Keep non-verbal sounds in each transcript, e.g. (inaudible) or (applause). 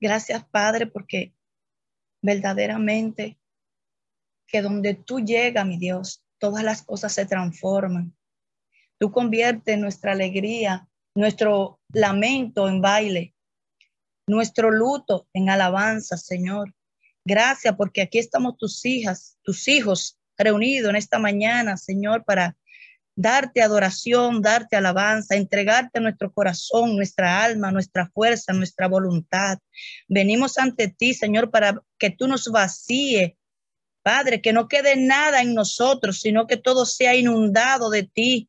Gracias, Padre, porque verdaderamente que donde tú llegas, mi Dios, todas las cosas se transforman. Tú conviertes nuestra alegría, nuestro lamento en baile, nuestro luto en alabanza, Señor. Gracias porque aquí estamos tus hijas, tus hijos reunidos en esta mañana, Señor, para darte adoración, darte alabanza, entregarte nuestro corazón, nuestra alma, nuestra fuerza, nuestra voluntad. Venimos ante ti, Señor, para que tú nos vacíe, Padre, que no quede nada en nosotros, sino que todo sea inundado de ti,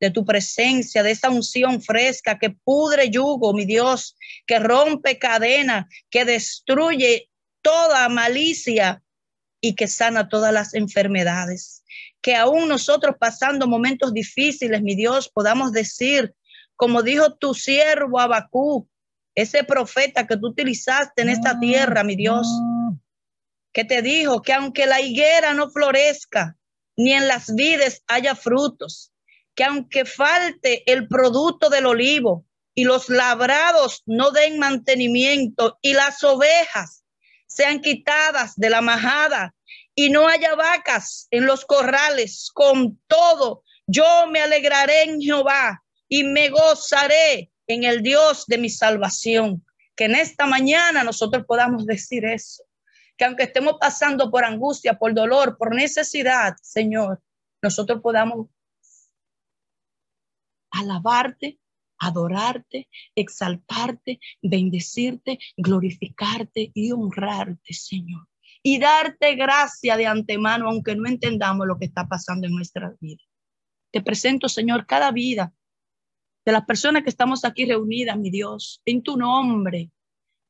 de tu presencia, de esa unción fresca que pudre yugo, mi Dios, que rompe cadena, que destruye toda malicia y que sana todas las enfermedades. Que aún nosotros pasando momentos difíciles, mi Dios, podamos decir, como dijo tu siervo Abacú, ese profeta que tú utilizaste en esta tierra, mi Dios, que te dijo que aunque la higuera no florezca, ni en las vides haya frutos, que aunque falte el producto del olivo y los labrados no den mantenimiento y las ovejas sean quitadas de la majada y no haya vacas en los corrales, con todo yo me alegraré en Jehová y me gozaré en el Dios de mi salvación. Que en esta mañana nosotros podamos decir eso, que aunque estemos pasando por angustia, por dolor, por necesidad, Señor, nosotros podamos alabarte, adorarte, exaltarte, bendecirte, glorificarte y honrarte, Señor. Y darte gracia de antemano, aunque no entendamos lo que está pasando en nuestra vida. Te presento, Señor, cada vida de las personas que estamos aquí reunidas, mi Dios, en tu nombre.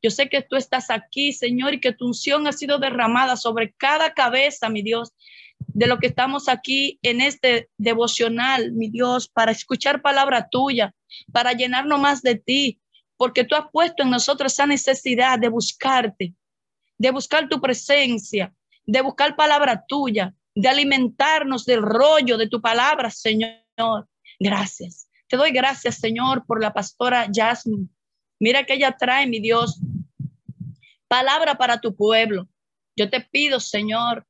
Yo sé que tú estás aquí, Señor, y que tu unción ha sido derramada sobre cada cabeza, mi Dios, de lo que estamos aquí en este devocional, mi Dios, para escuchar palabra tuya, para llenarnos más de ti, porque tú has puesto en nosotros esa necesidad de buscarte, de buscar tu presencia, de buscar palabra tuya, de alimentarnos del rollo de tu palabra, Señor. Gracias. Te doy gracias, Señor, por la pastora Jasmine. Mira que ella trae, mi Dios, palabra para tu pueblo. Yo te pido, Señor,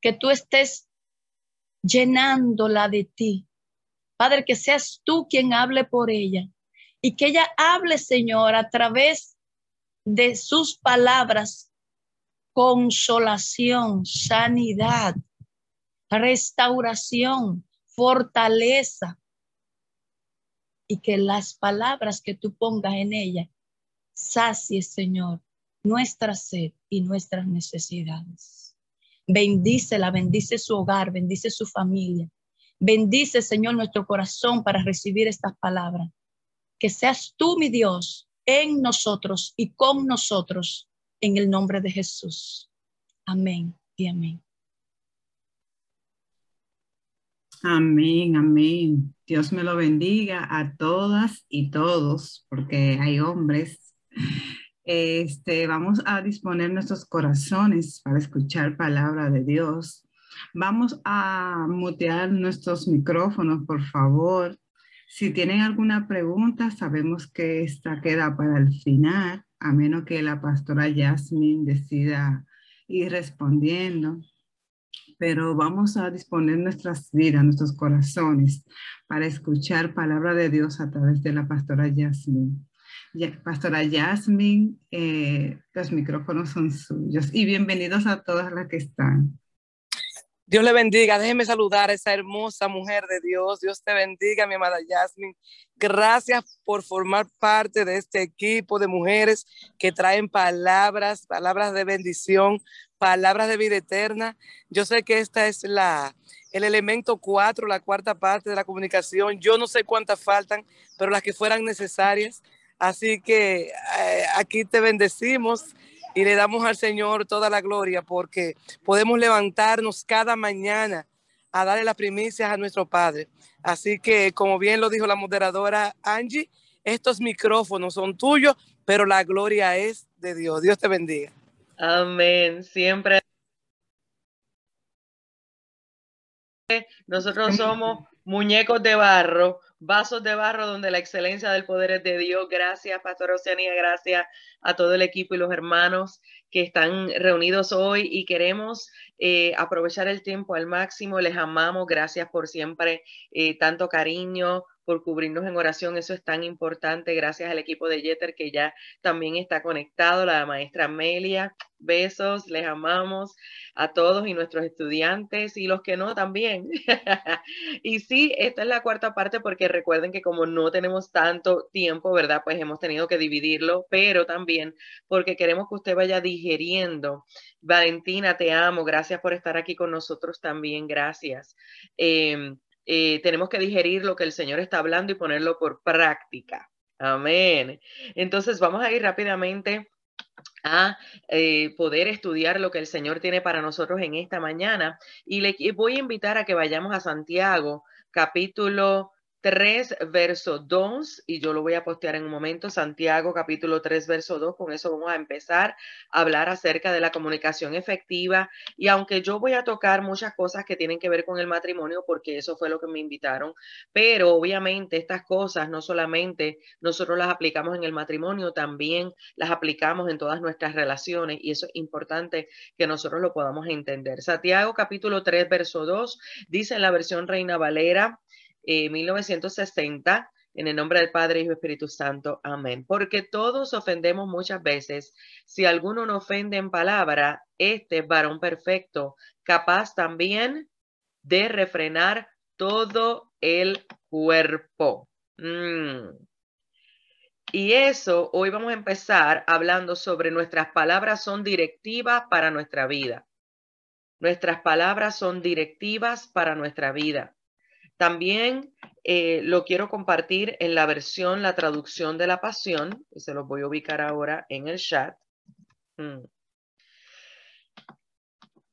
que tú estés llenándola de ti. Padre, que seas tú quien hable por ella y que ella hable, Señor, a través de sus palabras, consolación, sanidad, restauración, fortaleza, y que las palabras que tú pongas en ella sacie, Señor, nuestra sed y nuestras necesidades. Bendícela, bendice su hogar, bendice su familia. Bendice, Señor, nuestro corazón para recibir estas palabras. Que seas tú, mi Dios, en nosotros y con nosotros, en el nombre de Jesús. Amén y amén. Amén, amén. Dios me lo bendiga a todas y todos, porque hay hombres este, vamos a disponer nuestros corazones para escuchar palabra de Dios. Vamos a mutear nuestros micrófonos, por favor. Si tienen alguna pregunta, sabemos que esta queda para el final, a menos que la pastora Yasmin decida ir respondiendo. Pero vamos a disponer nuestras vidas, nuestros corazones, para escuchar palabra de Dios a través de la pastora Yasmin. Pastora Yasmin, eh, los micrófonos son suyos y bienvenidos a todas las que están. Dios le bendiga. Déjeme saludar a esa hermosa mujer de Dios. Dios te bendiga, mi amada Yasmin. Gracias por formar parte de este equipo de mujeres que traen palabras, palabras de bendición, palabras de vida eterna. Yo sé que esta es la el elemento cuatro, la cuarta parte de la comunicación. Yo no sé cuántas faltan, pero las que fueran necesarias. Así que eh, aquí te bendecimos y le damos al Señor toda la gloria porque podemos levantarnos cada mañana a darle las primicias a nuestro Padre. Así que, como bien lo dijo la moderadora Angie, estos micrófonos son tuyos, pero la gloria es de Dios. Dios te bendiga. Amén. Siempre nosotros somos muñecos de barro, vasos de barro donde la excelencia del poder es de Dios. Gracias, Pastor Oceanía, gracias a todo el equipo y los hermanos que están reunidos hoy y queremos eh, aprovechar el tiempo al máximo. Les amamos, gracias por siempre eh, tanto cariño, por cubrirnos en oración. Eso es tan importante. Gracias al equipo de Jeter que ya también está conectado, la maestra Amelia. Besos, les amamos a todos y nuestros estudiantes y los que no también. (laughs) y sí, esta es la cuarta parte porque recuerden que como no tenemos tanto tiempo, ¿verdad? Pues hemos tenido que dividirlo, pero también porque queremos que usted vaya digeriendo. Valentina, te amo. Gracias por estar aquí con nosotros también. Gracias. Em, eh, tenemos que digerir lo que el Señor está hablando y ponerlo por práctica. Amén. Entonces vamos a ir rápidamente a eh, poder estudiar lo que el Señor tiene para nosotros en esta mañana. Y le voy a invitar a que vayamos a Santiago, capítulo 3, verso 2, y yo lo voy a postear en un momento, Santiago capítulo 3, verso 2, con eso vamos a empezar a hablar acerca de la comunicación efectiva. Y aunque yo voy a tocar muchas cosas que tienen que ver con el matrimonio, porque eso fue lo que me invitaron, pero obviamente estas cosas no solamente nosotros las aplicamos en el matrimonio, también las aplicamos en todas nuestras relaciones, y eso es importante que nosotros lo podamos entender. Santiago capítulo 3, verso 2, dice en la versión Reina Valera, 1960, eh, en el nombre del Padre, y Espíritu Santo. Amén. Porque todos ofendemos muchas veces. Si alguno no ofende en palabra, este es varón perfecto, capaz también de refrenar todo el cuerpo. Mm. Y eso, hoy vamos a empezar hablando sobre nuestras palabras son directivas para nuestra vida. Nuestras palabras son directivas para nuestra vida. También eh, lo quiero compartir en la versión, la traducción de la pasión, y se los voy a ubicar ahora en el chat. Mm.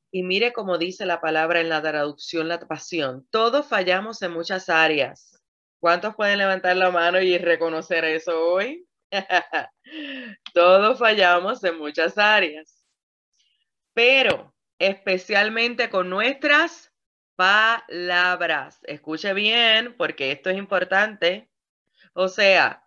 Y mire cómo dice la palabra en la traducción, la pasión. Todos fallamos en muchas áreas. ¿Cuántos pueden levantar la mano y reconocer eso hoy? (laughs) Todos fallamos en muchas áreas. Pero especialmente con nuestras palabras. Escuche bien, porque esto es importante. O sea,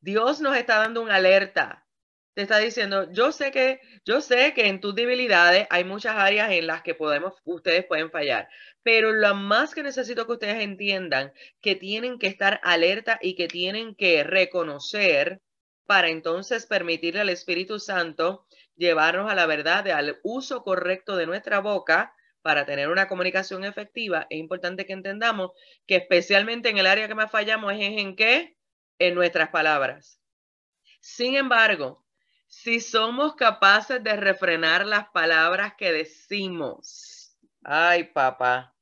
Dios nos está dando una alerta. Te está diciendo, yo sé que, yo sé que en tus debilidades hay muchas áreas en las que podemos, ustedes pueden fallar, pero lo más que necesito que ustedes entiendan que tienen que estar alerta y que tienen que reconocer para entonces permitirle al Espíritu Santo llevarnos a la verdad, al uso correcto de nuestra boca para tener una comunicación efectiva, es importante que entendamos que especialmente en el área que más fallamos es en qué? En nuestras palabras. Sin embargo, si somos capaces de refrenar las palabras que decimos, ay papá,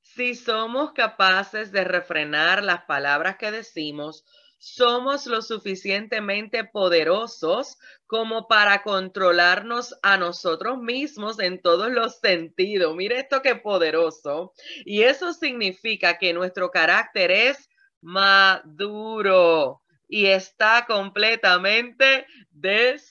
si somos capaces de refrenar las palabras que decimos, somos lo suficientemente poderosos como para controlarnos a nosotros mismos en todos los sentidos. Mire esto qué poderoso. Y eso significa que nuestro carácter es maduro y está completamente desarrollado.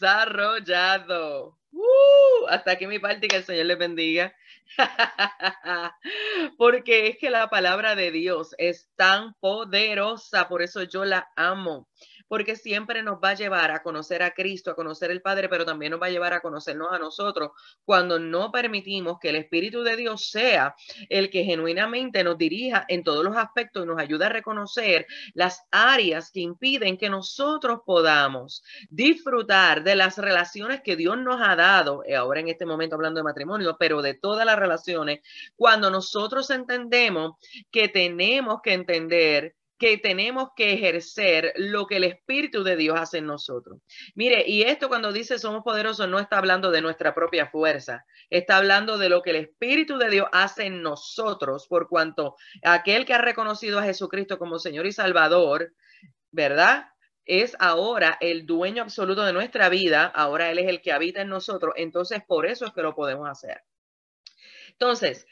Uh, hasta aquí mi parte que el Señor les bendiga. (laughs) Porque es que la palabra de Dios es tan poderosa, por eso yo la amo porque siempre nos va a llevar a conocer a Cristo, a conocer el Padre, pero también nos va a llevar a conocernos a nosotros cuando no permitimos que el Espíritu de Dios sea el que genuinamente nos dirija en todos los aspectos y nos ayude a reconocer las áreas que impiden que nosotros podamos disfrutar de las relaciones que Dios nos ha dado, eh, ahora en este momento hablando de matrimonio, pero de todas las relaciones, cuando nosotros entendemos que tenemos que entender que tenemos que ejercer lo que el Espíritu de Dios hace en nosotros. Mire, y esto cuando dice somos poderosos no está hablando de nuestra propia fuerza, está hablando de lo que el Espíritu de Dios hace en nosotros, por cuanto aquel que ha reconocido a Jesucristo como Señor y Salvador, ¿verdad? Es ahora el dueño absoluto de nuestra vida, ahora Él es el que habita en nosotros, entonces por eso es que lo podemos hacer. Entonces,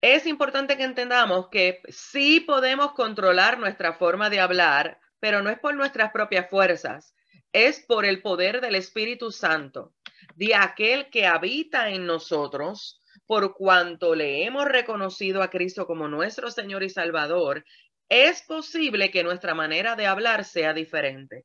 es importante que entendamos que sí podemos controlar nuestra forma de hablar, pero no es por nuestras propias fuerzas, es por el poder del Espíritu Santo, de aquel que habita en nosotros, por cuanto le hemos reconocido a Cristo como nuestro Señor y Salvador, es posible que nuestra manera de hablar sea diferente.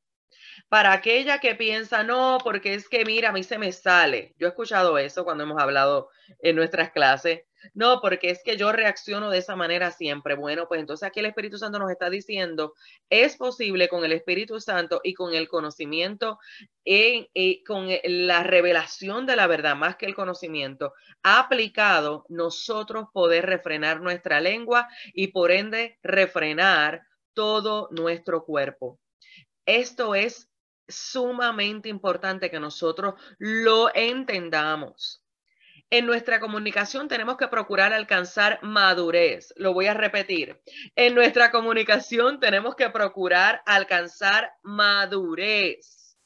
Para aquella que piensa, no, porque es que mira, a mí se me sale. Yo he escuchado eso cuando hemos hablado en nuestras clases. No, porque es que yo reacciono de esa manera siempre. Bueno, pues entonces aquí el Espíritu Santo nos está diciendo, es posible con el Espíritu Santo y con el conocimiento, y eh, con la revelación de la verdad, más que el conocimiento, aplicado, nosotros poder refrenar nuestra lengua y por ende refrenar todo nuestro cuerpo. Esto es sumamente importante que nosotros lo entendamos. En nuestra comunicación tenemos que procurar alcanzar madurez. Lo voy a repetir. En nuestra comunicación tenemos que procurar alcanzar madurez.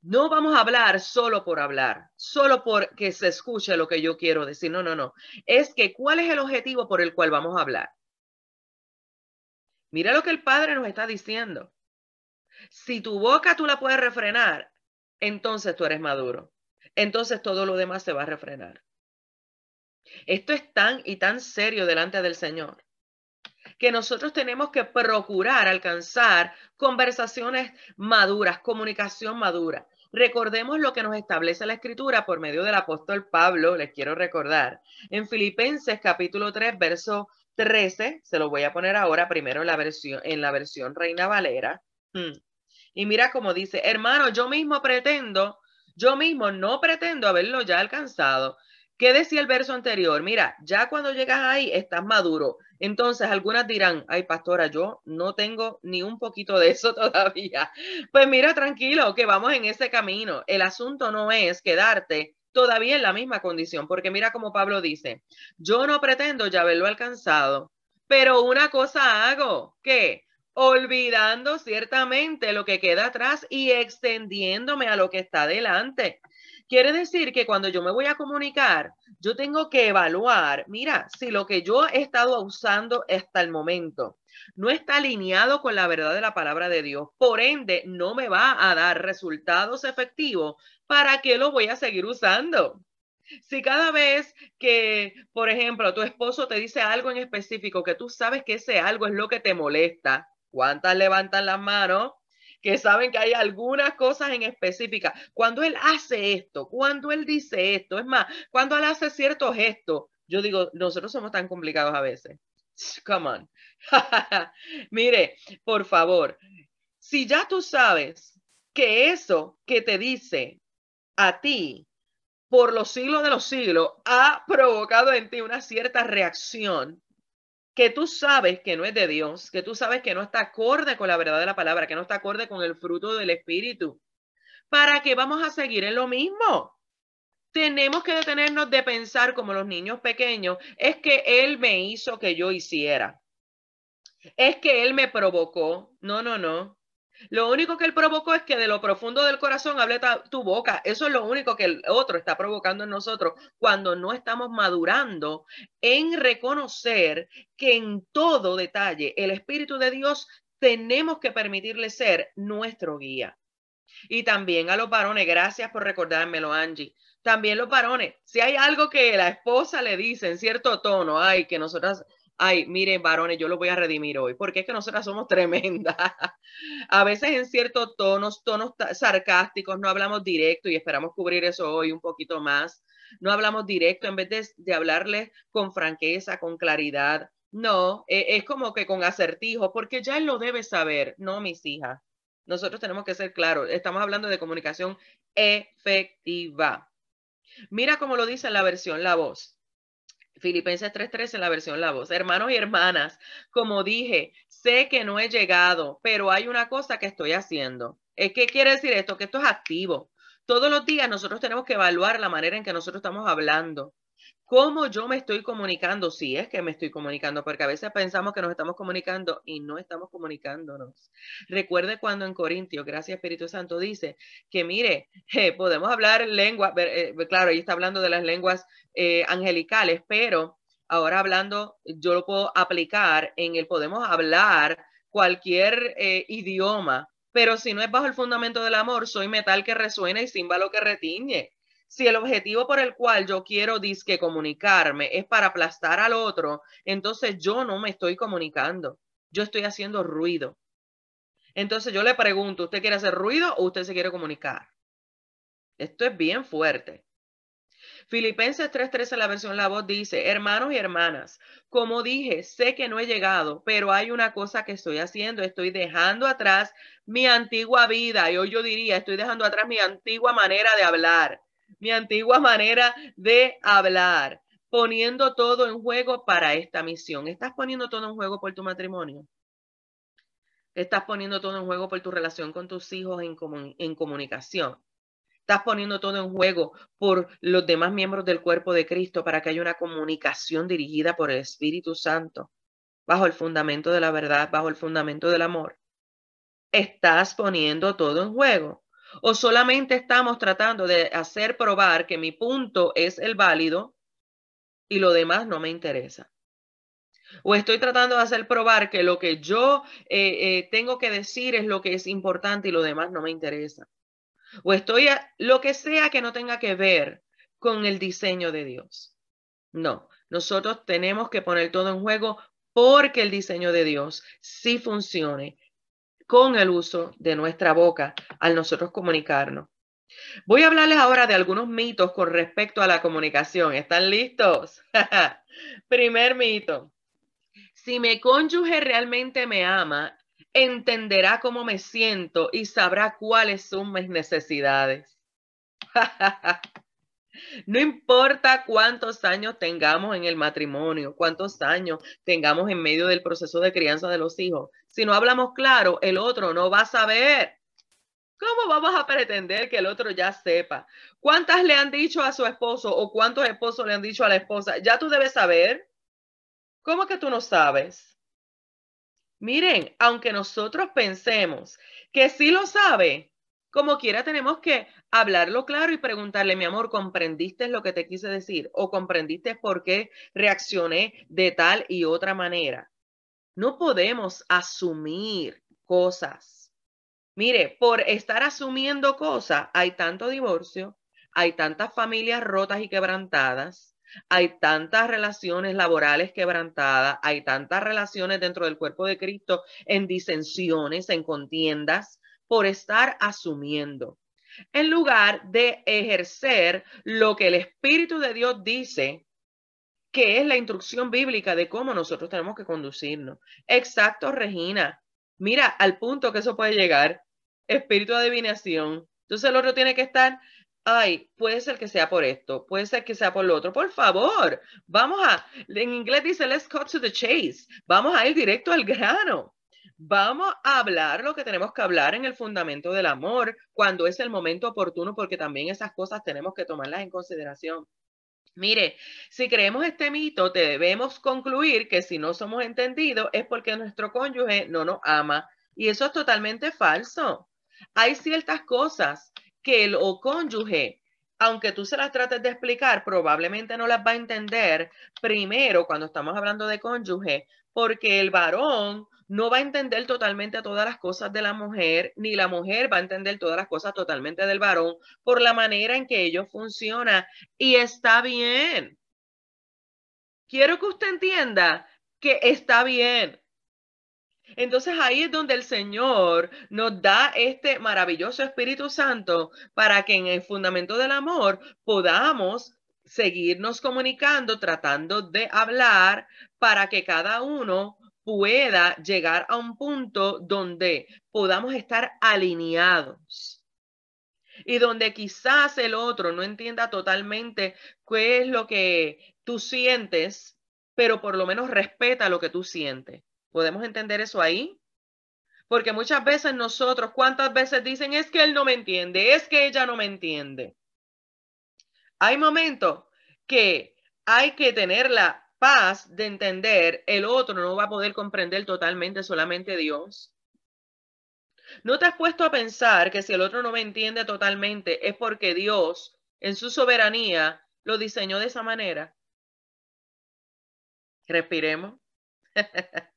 No vamos a hablar solo por hablar, solo porque se escuche lo que yo quiero decir. No, no, no. Es que cuál es el objetivo por el cual vamos a hablar. Mira lo que el Padre nos está diciendo. Si tu boca tú la puedes refrenar, entonces tú eres maduro. Entonces todo lo demás se va a refrenar. Esto es tan y tan serio delante del Señor que nosotros tenemos que procurar alcanzar conversaciones maduras, comunicación madura. Recordemos lo que nos establece la escritura por medio del apóstol Pablo, les quiero recordar, en Filipenses capítulo 3, verso 13, se lo voy a poner ahora primero en la versión, en la versión Reina Valera. Hmm. Y mira cómo dice, hermano, yo mismo pretendo, yo mismo no pretendo haberlo ya alcanzado. ¿Qué decía el verso anterior? Mira, ya cuando llegas ahí estás maduro. Entonces algunas dirán, ay pastora, yo no tengo ni un poquito de eso (laughs) todavía. Pues mira, tranquilo, que vamos en ese camino. El asunto no es quedarte todavía en la misma condición, porque mira como Pablo dice, yo no pretendo ya haberlo alcanzado, pero una cosa hago, ¿qué? Olvidando ciertamente lo que queda atrás y extendiéndome a lo que está delante. Quiere decir que cuando yo me voy a comunicar, yo tengo que evaluar, mira, si lo que yo he estado usando hasta el momento no está alineado con la verdad de la palabra de Dios, por ende no me va a dar resultados efectivos, ¿para qué lo voy a seguir usando? Si cada vez que, por ejemplo, tu esposo te dice algo en específico que tú sabes que ese algo es lo que te molesta, ¿Cuántas levantan las manos? que saben que hay algunas cosas en específica. Cuando él hace esto, cuando él dice esto, es más, cuando él hace cierto gesto, yo digo, nosotros somos tan complicados a veces. Come on. (laughs) Mire, por favor, si ya tú sabes que eso que te dice a ti por los siglos de los siglos ha provocado en ti una cierta reacción, que tú sabes que no es de Dios, que tú sabes que no está acorde con la verdad de la palabra, que no está acorde con el fruto del Espíritu. ¿Para qué vamos a seguir en lo mismo? Tenemos que detenernos de pensar como los niños pequeños, es que Él me hizo que yo hiciera. Es que Él me provocó. No, no, no. Lo único que él provocó es que de lo profundo del corazón hable tu boca. Eso es lo único que el otro está provocando en nosotros cuando no estamos madurando en reconocer que en todo detalle el Espíritu de Dios tenemos que permitirle ser nuestro guía. Y también a los varones, gracias por recordármelo, Angie. También los varones, si hay algo que la esposa le dice en cierto tono, ay, que nosotras ay, miren, varones, yo lo voy a redimir hoy, porque es que nosotras somos tremendas. (laughs) a veces en ciertos tonos, tonos sarcásticos, no hablamos directo y esperamos cubrir eso hoy un poquito más. No hablamos directo en vez de, de hablarles con franqueza, con claridad. No, e, es como que con acertijo, porque ya él lo debe saber, no mis hijas. Nosotros tenemos que ser claros, estamos hablando de comunicación efectiva. Mira cómo lo dice la versión La Voz. Filipenses 3:13 en la versión La Voz. Hermanos y hermanas, como dije, sé que no he llegado, pero hay una cosa que estoy haciendo. ¿Qué quiere decir esto? Que esto es activo. Todos los días nosotros tenemos que evaluar la manera en que nosotros estamos hablando cómo yo me estoy comunicando, si es que me estoy comunicando, porque a veces pensamos que nos estamos comunicando y no estamos comunicándonos. Recuerde cuando en Corintios, gracias Espíritu Santo, dice que mire, podemos hablar lengua, eh, claro, ahí está hablando de las lenguas eh, angelicales, pero ahora hablando, yo lo puedo aplicar en el podemos hablar cualquier eh, idioma, pero si no es bajo el fundamento del amor, soy metal que resuena y címbalo que retiñe. Si el objetivo por el cual yo quiero disque comunicarme es para aplastar al otro, entonces yo no me estoy comunicando. Yo estoy haciendo ruido. Entonces yo le pregunto, ¿usted quiere hacer ruido o usted se quiere comunicar? Esto es bien fuerte. Filipenses 3:13, la versión La Voz dice, hermanos y hermanas, como dije, sé que no he llegado, pero hay una cosa que estoy haciendo, estoy dejando atrás mi antigua vida, y hoy yo diría, estoy dejando atrás mi antigua manera de hablar, mi antigua manera de hablar, poniendo todo en juego para esta misión. ¿Estás poniendo todo en juego por tu matrimonio? ¿Estás poniendo todo en juego por tu relación con tus hijos en, en comunicación? Estás poniendo todo en juego por los demás miembros del cuerpo de Cristo para que haya una comunicación dirigida por el Espíritu Santo, bajo el fundamento de la verdad, bajo el fundamento del amor. Estás poniendo todo en juego. O solamente estamos tratando de hacer probar que mi punto es el válido y lo demás no me interesa. O estoy tratando de hacer probar que lo que yo eh, eh, tengo que decir es lo que es importante y lo demás no me interesa o estoy a lo que sea que no tenga que ver con el diseño de Dios. No, nosotros tenemos que poner todo en juego porque el diseño de Dios sí funcione con el uso de nuestra boca al nosotros comunicarnos. Voy a hablarles ahora de algunos mitos con respecto a la comunicación. ¿Están listos? (laughs) Primer mito. Si mi cónyuge realmente me ama, entenderá cómo me siento y sabrá cuáles son mis necesidades. (laughs) No importa cuántos años tengamos en el matrimonio, cuántos años tengamos en medio del proceso de crianza de los hijos, si no hablamos claro, el otro no va a saber. ¿Cómo vamos a pretender que el otro ya sepa? ¿Cuántas le han dicho a su esposo o cuántos esposos le han dicho a la esposa? Ya tú debes saber. ¿Cómo que tú no sabes? Miren, aunque nosotros pensemos que sí lo sabe, como quiera tenemos que hablarlo claro y preguntarle, mi amor, ¿comprendiste lo que te quise decir? ¿O comprendiste por qué reaccioné de tal y otra manera? No podemos asumir cosas. Mire, por estar asumiendo cosas, hay tanto divorcio, hay tantas familias rotas y quebrantadas, hay tantas relaciones laborales quebrantadas, hay tantas relaciones dentro del cuerpo de Cristo en disensiones, en contiendas, por estar asumiendo, en lugar de ejercer lo que el Espíritu de Dios dice que es la instrucción bíblica de cómo nosotros tenemos que conducirnos. Exacto, Regina. Mira, al punto que eso puede llegar, espíritu de adivinación. Entonces el otro tiene que estar ay, puede ser que sea por esto, puede ser que sea por lo otro. Por favor, vamos a, en inglés dice, let's cut to the chase. Vamos a ir directo al grano. Vamos a hablar lo que tenemos que hablar en el fundamento del amor cuando es el momento oportuno, porque también esas cosas tenemos que tomarlas en consideración. Mire, si creemos este mito, debemos concluir que si no somos entendidos es porque nuestro cónyuge no nos ama. Y eso es totalmente falso. Hay ciertas cosas que el o cónyuge, aunque tú se las trates de explicar, probablemente no las va a entender primero cuando estamos hablando de cónyuge, porque el varón no va a entender totalmente todas las cosas de la mujer, ni la mujer va a entender todas las cosas totalmente del varón por la manera en que ellos funcionan. Y está bien. Quiero que usted entienda que está bien. Entonces ahí es donde el Señor nos da este maravilloso Espíritu Santo para que en el fundamento del amor podamos seguirnos comunicando, tratando de hablar para que cada uno pueda llegar a un punto donde podamos estar alineados y donde quizás el otro no entienda totalmente qué es lo que tú sientes, pero por lo menos respeta lo que tú sientes. ¿Podemos entender eso ahí? Porque muchas veces nosotros, ¿cuántas veces dicen es que él no me entiende, es que ella no me entiende? Hay momentos que hay que tener la paz de entender, el otro no va a poder comprender totalmente solamente Dios. ¿No te has puesto a pensar que si el otro no me entiende totalmente es porque Dios, en su soberanía, lo diseñó de esa manera? Respiremos. (laughs)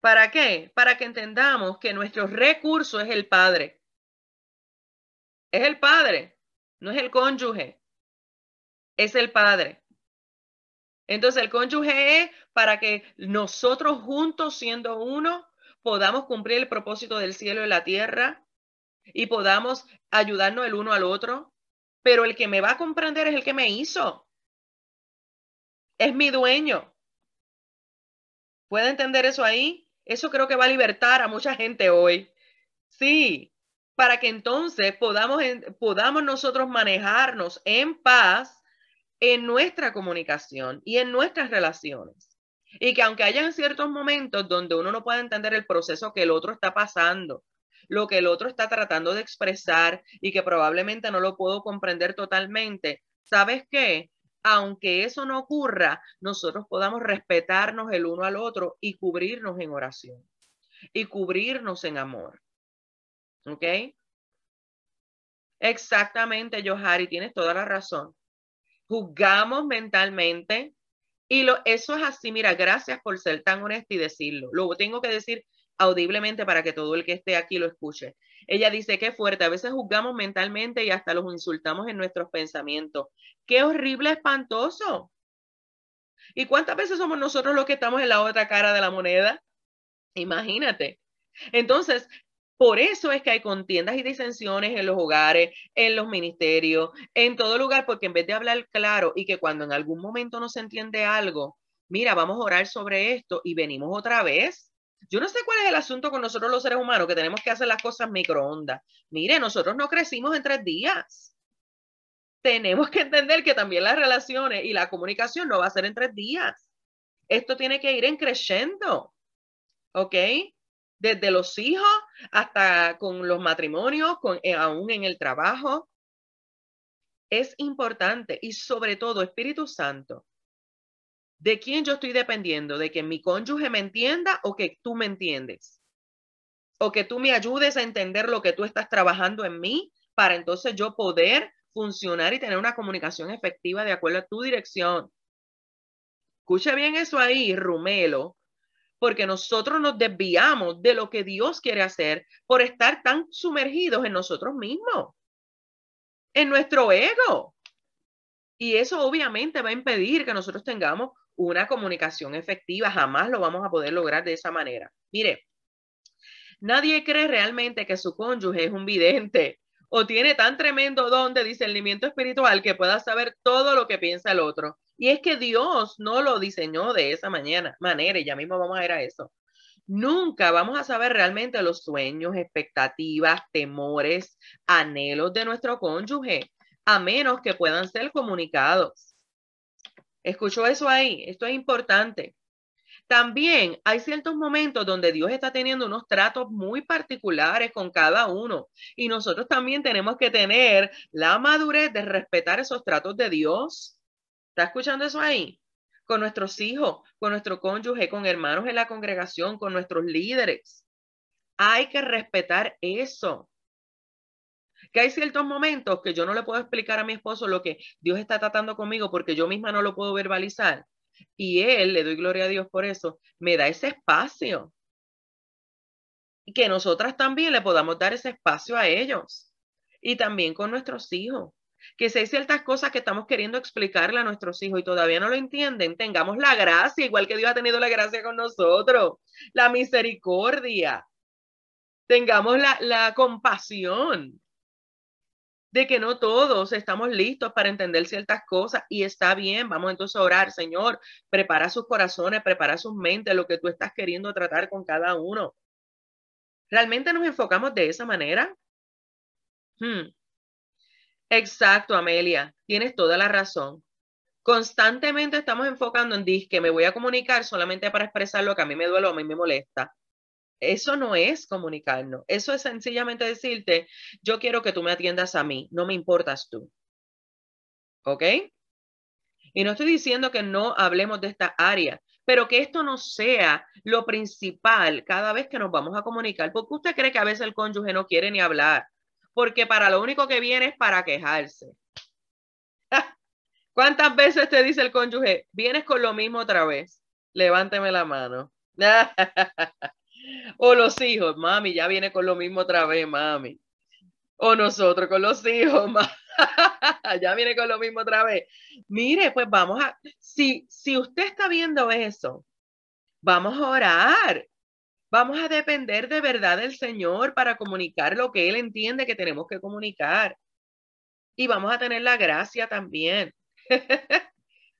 ¿Para qué? Para que entendamos que nuestro recurso es el Padre. Es el Padre. no es el cónyuge, es el padre. Entonces el cónyuge es para que nosotros juntos siendo uno podamos cumplir el propósito del cielo y la tierra y podamos ayudarnos el uno al otro. Pero el que me va a comprender es el que me hizo. Es mi dueño. ¿Puede entender eso ahí? Eso creo que va a libertar a mucha gente hoy. Sí, para que entonces podamos, podamos nosotros manejarnos en paz en nuestra comunicación y en nuestras relaciones. Y que aunque hayan ciertos momentos donde uno no puede entender el proceso que el otro está pasando, lo que el otro está tratando de expresar y que probablemente no lo puedo comprender totalmente, ¿sabes qué? Aunque eso no ocurra, nosotros podamos respetarnos el uno al otro y cubrirnos en oración y cubrirnos en amor. ¿Ok? Exactamente, Johari, tienes toda la razón. Juzgamos mentalmente y lo, eso es así. Mira, gracias por ser tan honesto y decirlo. Lo tengo que decir audiblemente para que todo el que esté aquí lo escuche. Ella dice que fuerte, a veces juzgamos mentalmente y hasta los insultamos en nuestros pensamientos. Qué horrible, espantoso. ¿Y cuántas veces somos nosotros los que estamos en la otra cara de la moneda? Imagínate. Entonces, por eso es que hay contiendas y disensiones en los hogares, en los ministerios, en todo lugar, porque en vez de hablar claro y que cuando en algún momento no se entiende algo, mira, vamos a orar sobre esto y venimos otra vez. Yo no sé cuál es el asunto con nosotros los seres humanos, que tenemos que hacer las cosas microondas. Mire, nosotros no crecimos en tres días. Tenemos que entender que también las relaciones y la comunicación no va a ser en tres días. Esto tiene que ir en creciendo. ¿Ok? Desde los hijos hasta con los matrimonios, con, eh, aún en el trabajo. Es importante y sobre todo, Espíritu Santo, ¿De quién yo estoy dependiendo? ¿De que mi cónyuge me entienda o que tú me entiendes? O que tú me ayudes a entender lo que tú estás trabajando en mí para entonces yo poder funcionar y tener una comunicación efectiva de acuerdo a tu dirección. Escucha bien eso ahí, Rumelo, porque nosotros nos desviamos de lo que Dios quiere hacer por estar tan sumergidos en nosotros mismos, en nuestro ego. Y eso obviamente va a impedir que nosotros tengamos una comunicación efectiva. Jamás lo vamos a poder lograr de esa manera. Mire, nadie cree realmente que su cónyuge es un vidente o tiene tan tremendo don de discernimiento espiritual que pueda saber todo lo que piensa el otro. Y es que Dios no lo diseñó de esa manera, manera y ya mismo vamos a ver a eso. Nunca vamos a saber realmente los sueños, expectativas, temores, anhelos de nuestro cónyuge, a menos que puedan ser comunicados. ¿Escuchó eso ahí? Esto es importante. También hay ciertos momentos donde Dios está teniendo unos tratos muy particulares con cada uno y nosotros también tenemos que tener la madurez de respetar esos tratos de Dios. ¿Está escuchando eso ahí? Con nuestros hijos, con nuestro cónyuge, con hermanos en la congregación, con nuestros líderes. Hay que respetar eso que hay ciertos momentos que yo no le puedo explicar a mi esposo lo que Dios está tratando conmigo porque yo misma no lo puedo verbalizar. Y él, le doy gloria a Dios por eso, me da ese espacio. Y que nosotras también le podamos dar ese espacio a ellos. Y también con nuestros hijos. Que si hay ciertas cosas que estamos queriendo explicarle a nuestros hijos y todavía no lo entienden, tengamos la gracia, igual que Dios ha tenido la gracia con nosotros, la misericordia. Tengamos la, la compasión de que no todos estamos listos para entender ciertas cosas y está bien, vamos entonces a orar, Señor, prepara sus corazones, prepara sus mentes, lo que tú estás queriendo tratar con cada uno. ¿Realmente nos enfocamos de esa manera? Hmm. Exacto, Amelia, tienes toda la razón. Constantemente estamos enfocando en que me voy a comunicar solamente para expresar lo que a mí me duele o a mí me molesta. Eso no es comunicarnos. Eso es sencillamente decirte, yo quiero que tú me atiendas a mí, no me importas tú. ¿Ok? Y no estoy diciendo que no hablemos de esta área, pero que esto no sea lo principal cada vez que nos vamos a comunicar. Porque usted cree que a veces el cónyuge no quiere ni hablar, porque para lo único que viene es para quejarse. (laughs) ¿Cuántas veces te dice el cónyuge, vienes con lo mismo otra vez? Levánteme la mano. (laughs) O los hijos, mami, ya viene con lo mismo otra vez, mami. O nosotros con los hijos, (laughs) ya viene con lo mismo otra vez. Mire, pues vamos a, si, si usted está viendo eso, vamos a orar. Vamos a depender de verdad del Señor para comunicar lo que Él entiende que tenemos que comunicar. Y vamos a tener la gracia también (laughs)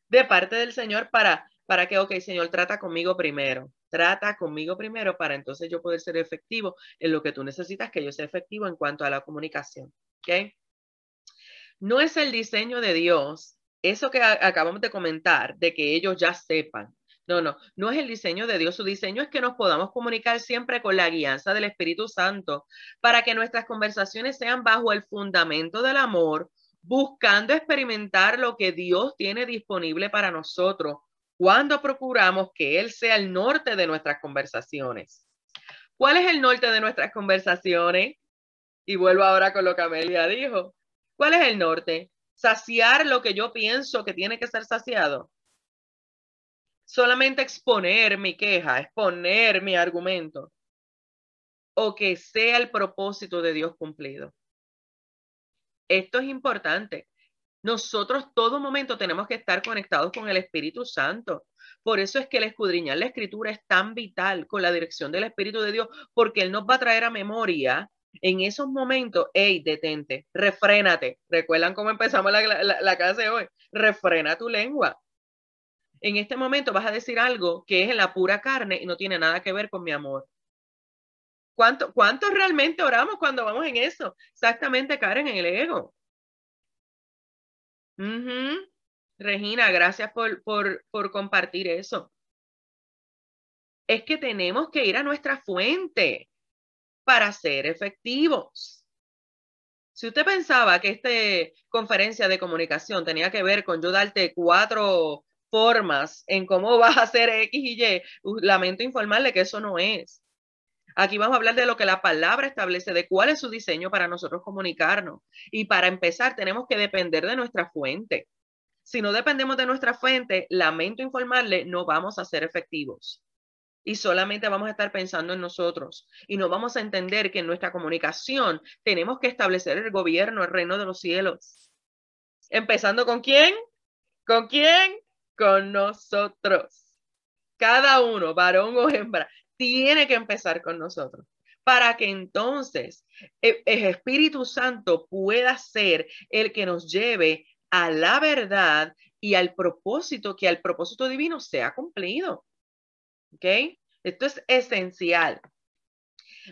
de parte del Señor para, para que, ok, Señor, trata conmigo primero. Trata conmigo primero para entonces yo poder ser efectivo en lo que tú necesitas que yo sea efectivo en cuanto a la comunicación. ¿Ok? No es el diseño de Dios, eso que acabamos de comentar, de que ellos ya sepan. No, no, no es el diseño de Dios. Su diseño es que nos podamos comunicar siempre con la guianza del Espíritu Santo para que nuestras conversaciones sean bajo el fundamento del amor, buscando experimentar lo que Dios tiene disponible para nosotros cuando procuramos que Él sea el norte de nuestras conversaciones. ¿Cuál es el norte de nuestras conversaciones? Y vuelvo ahora con lo que Amelia dijo. ¿Cuál es el norte? Saciar lo que yo pienso que tiene que ser saciado. Solamente exponer mi queja, exponer mi argumento. O que sea el propósito de Dios cumplido. Esto es importante. Nosotros todo momento tenemos que estar conectados con el Espíritu Santo. Por eso es que el escudriñar la escritura es tan vital con la dirección del Espíritu de Dios, porque Él nos va a traer a memoria en esos momentos, hey, detente, refrénate. ¿Recuerdan cómo empezamos la, la, clase hoy? Refrena tu lengua. En este momento vas a decir algo que es la pura carne y no tiene nada que ver con mi amor. ¿Cuánto, ¿Cuánto realmente oramos cuando vamos en eso? Exactamente, Karen, en el ego. Regina, gracias por, por, por compartir eso. Es que tenemos que ir a nuestra fuente para ser efectivos. Si usted pensaba que esta conferencia de comunicación tenía que ver con yo darte cuatro formas en cómo (laughs) vas a hacer X y Y, lamento informarle que eso no es. Aquí vamos a hablar de lo que la palabra establece, de cuál es su diseño para nosotros comunicarnos. Y para empezar, tenemos que depender de nuestra fuente. Si no dependemos de nuestra fuente, lamento informarle, no vamos a ser efectivos. Y solamente vamos a estar pensando en nosotros. Y no vamos a entender que en nuestra comunicación tenemos que establecer el gobierno, el reino de los cielos. Empezando con quién? ¿Con quién? Con nosotros. Cada uno, varón o hembra, tiene que empezar con nosotros para que entonces e, el Espíritu Santo pueda ser el que nos lleve a la verdad y al propósito, que al propósito divino sea cumplido. ¿Ok? Esto es esencial.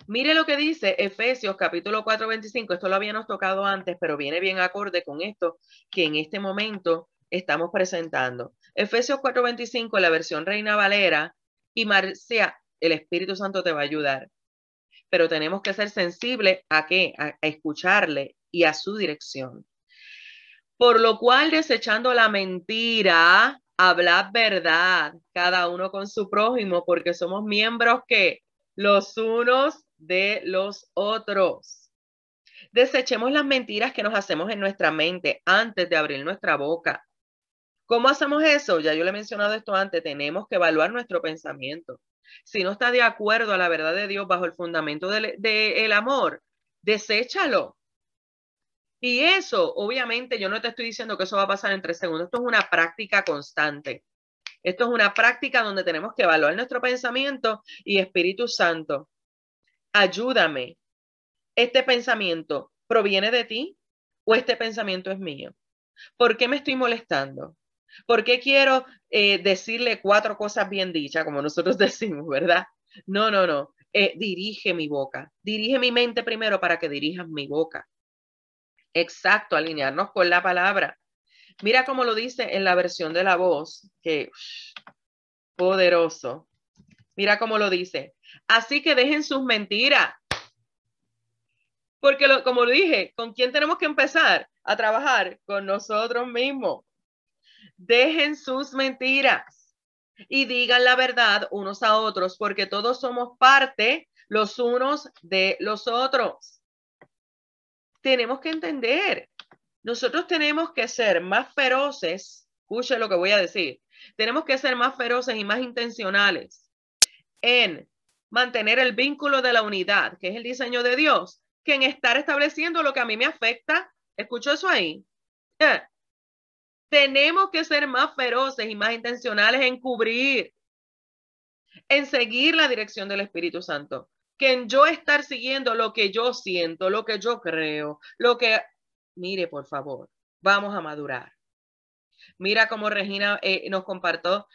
Mire lo que dice Efesios capítulo 4, 25. Esto lo habíamos tocado antes, pero viene bien acorde con esto que en este momento estamos presentando. Efesios 4, 25, la versión Reina Valera y Marcia, el Espíritu Santo te va a ayudar. Pero tenemos que ser sensibles a qué? A, escucharle y a su dirección. Por lo cual, desechando la mentira, hablad verdad, cada uno con su prójimo, porque somos miembros que los unos de los otros. Desechemos las mentiras que nos hacemos en nuestra mente antes de abrir nuestra boca. ¿Cómo hacemos eso? Ya yo le he mencionado esto antes, tenemos que evaluar nuestro pensamiento si no está de acuerdo a la verdad de Dios bajo el fundamento del amor, deséchalo. Y eso, obviamente, yo no te estoy diciendo que eso va a pasar en tres segundos. Esto es una práctica constante. Esto es una práctica donde tenemos que evaluar nuestro pensamiento y Espíritu Santo, ayúdame. ¿Este pensamiento proviene de ti o este pensamiento es mío? ¿Por qué me estoy molestando? ¿Por qué quiero eh, decirle cuatro cosas bien dichas, como nosotros (laughs) decimos, verdad? No, no, no. Eh, dirige mi boca. Dirige mi mente primero para que dirijas mi boca. Exacto, alinearnos con la palabra. Mira cómo lo dice en la versión de la voz, que poderoso. Mira cómo lo dice. Así que dejen sus mentiras. Porque como lo dije, ¿con quién tenemos que empezar a trabajar? Con nosotros mismos. Dejen sus mentiras y digan la verdad unos a otros, porque todos somos parte los unos de los otros. Tenemos que entender, nosotros tenemos que ser más feroces, escuche lo que voy a decir, tenemos que ser más feroces y más intencionales en mantener el vínculo de la unidad, que es el diseño de Dios, que en estar estableciendo lo que a mí me afecta ¿Escuchó eso ahí? Eh, tenemos que ser más feroces y más intencionales en cubrir, en seguir la dirección del Espíritu Santo, que en yo estar siguiendo lo que yo siento, lo que yo creo, lo que... Mire, por favor, vamos a madurar. Mira cómo Regina eh, nos compartió,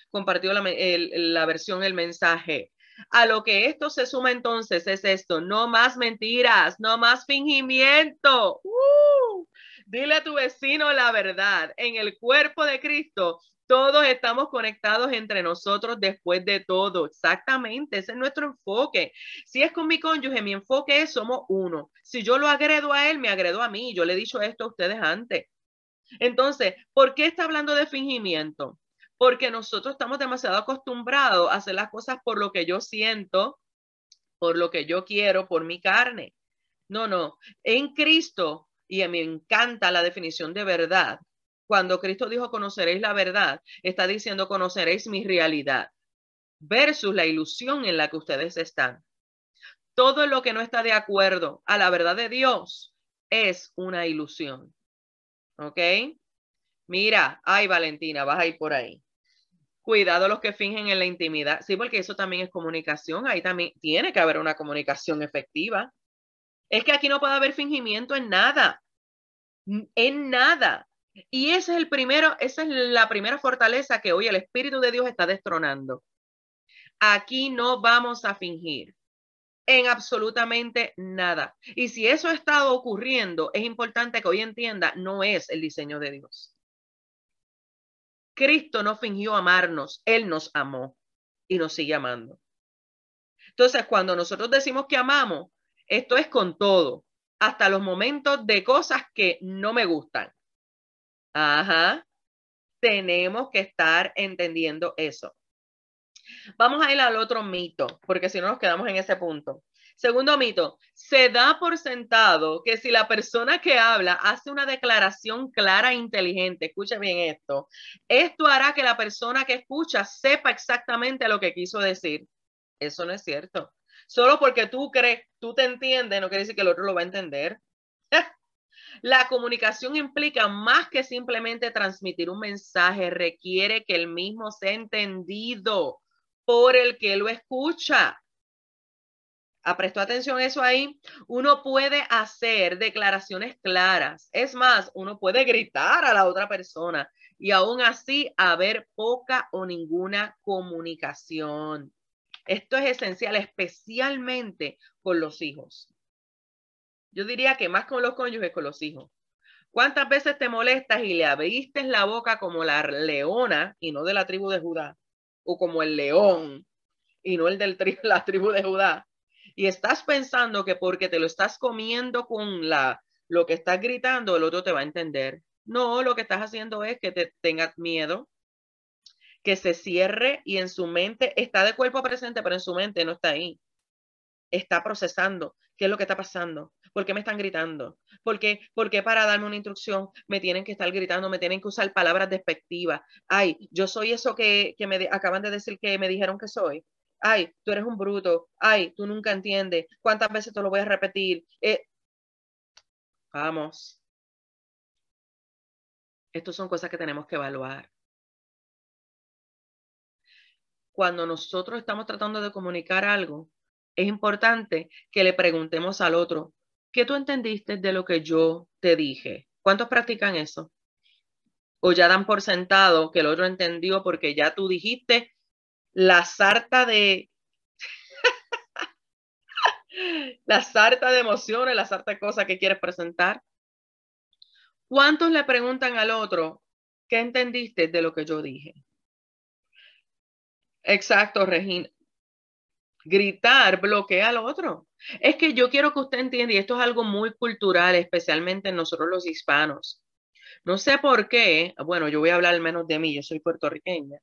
la, la versión, el mensaje. A lo que esto se suma entonces es esto, no más mentiras, no más fingimiento. ¡Uh! Dile a tu vecino la verdad. En el cuerpo de Cristo, todos estamos conectados entre nosotros después de todo. Exactamente, ese es nuestro enfoque. Si es con mi cónyuge, mi enfoque es somos uno. Si yo lo agredo a él, me agredo a mí. Yo le he dicho esto a ustedes antes. Entonces, ¿por qué está hablando de fingimiento? Porque nosotros estamos demasiado acostumbrados a hacer las cosas por lo que yo siento, por lo que yo quiero, por mi carne. No, no. En Cristo, y me encanta la definición de verdad, cuando Cristo dijo conoceréis la verdad, está diciendo conoceréis mi realidad versus la ilusión en la que ustedes están. Todo lo que no está de acuerdo a la verdad de Dios es una ilusión. ¿Ok? Mira, ay Valentina, vas a ir por ahí. Cuidado los que fingen en la intimidad. Sí, porque eso también es comunicación. Ahí también tiene que haber una comunicación efectiva. Es que aquí no puede haber fingimiento en nada. En nada. Y ese es el primero, esa es la primera fortaleza que hoy el Espíritu de Dios está destronando. Aquí no vamos a fingir en absolutamente nada. Y si eso ha estado ocurriendo, es importante que hoy entienda, no es el diseño de Dios. Cristo no fingió amarnos, Él nos amó y nos sigue amando. Entonces, cuando nosotros decimos que amamos, esto es con todo, hasta los momentos de cosas que no me gustan. Ajá. Tenemos que estar entendiendo eso. Vamos a ir al otro mito, porque si no nos quedamos en ese punto. Segundo mito, se da por sentado que si la persona que habla hace una declaración clara e inteligente, escucha bien esto, esto hará que la persona que escucha sepa exactamente lo que quiso decir. Eso no es cierto. Solo porque tú crees, tú te entiendes, no quiere decir que el otro lo va a entender. (laughs) La comunicación implica más que simplemente transmitir un mensaje, requiere que el mismo sea entendido por el que lo escucha. Ah, ¿Prestó atención eso ahí? Uno puede hacer declaraciones claras. Es más, uno puede gritar a la otra persona y aún así haber poca o ninguna comunicación. Esto es esencial, especialmente con los hijos. Yo diría que más con los cónyuges, con los hijos. ¿Cuántas veces te molestas y le abriste la boca como la leona y no de la tribu de Judá? O como el león y no el de (laughs) la tribu de Judá. Y estás pensando que porque te lo estás comiendo con la, lo que estás gritando, el otro te va a entender. No, lo que estás haciendo es que te tengas miedo, que se cierre y en su mente está de cuerpo presente, pero en su mente no está ahí. Está procesando qué es lo que está pasando. ¿Por qué me están gritando? ¿Por qué, para darme una instrucción me tienen que estar gritando, me tienen que usar palabras despectivas? Ay, yo soy eso que, que me acaban de decir que me dijeron que soy. Ay, tú eres un bruto. Ay, tú nunca entiendes. ¿Cuántas veces te lo voy a repetir? Eh, vamos. Estas son cosas que tenemos que evaluar cuando nosotros estamos tratando de comunicar algo, es importante que le preguntemos al otro, ¿qué tú entendiste de lo que yo te dije? ¿Cuántos practican eso? O ya dan por sentado que el otro entendió porque ya tú dijiste la sarta de (laughs) la sarta de emociones, la sarta de cosas que quieres presentar. ¿Cuántos le preguntan al otro, ¿qué entendiste de lo que yo dije? Exacto, Regina. Gritar bloquea al otro. Es que yo quiero que usted entienda, y esto es algo muy cultural, especialmente en nosotros los hispanos. No sé por qué, bueno, yo voy a hablar al menos de mí, yo soy puertorriqueña,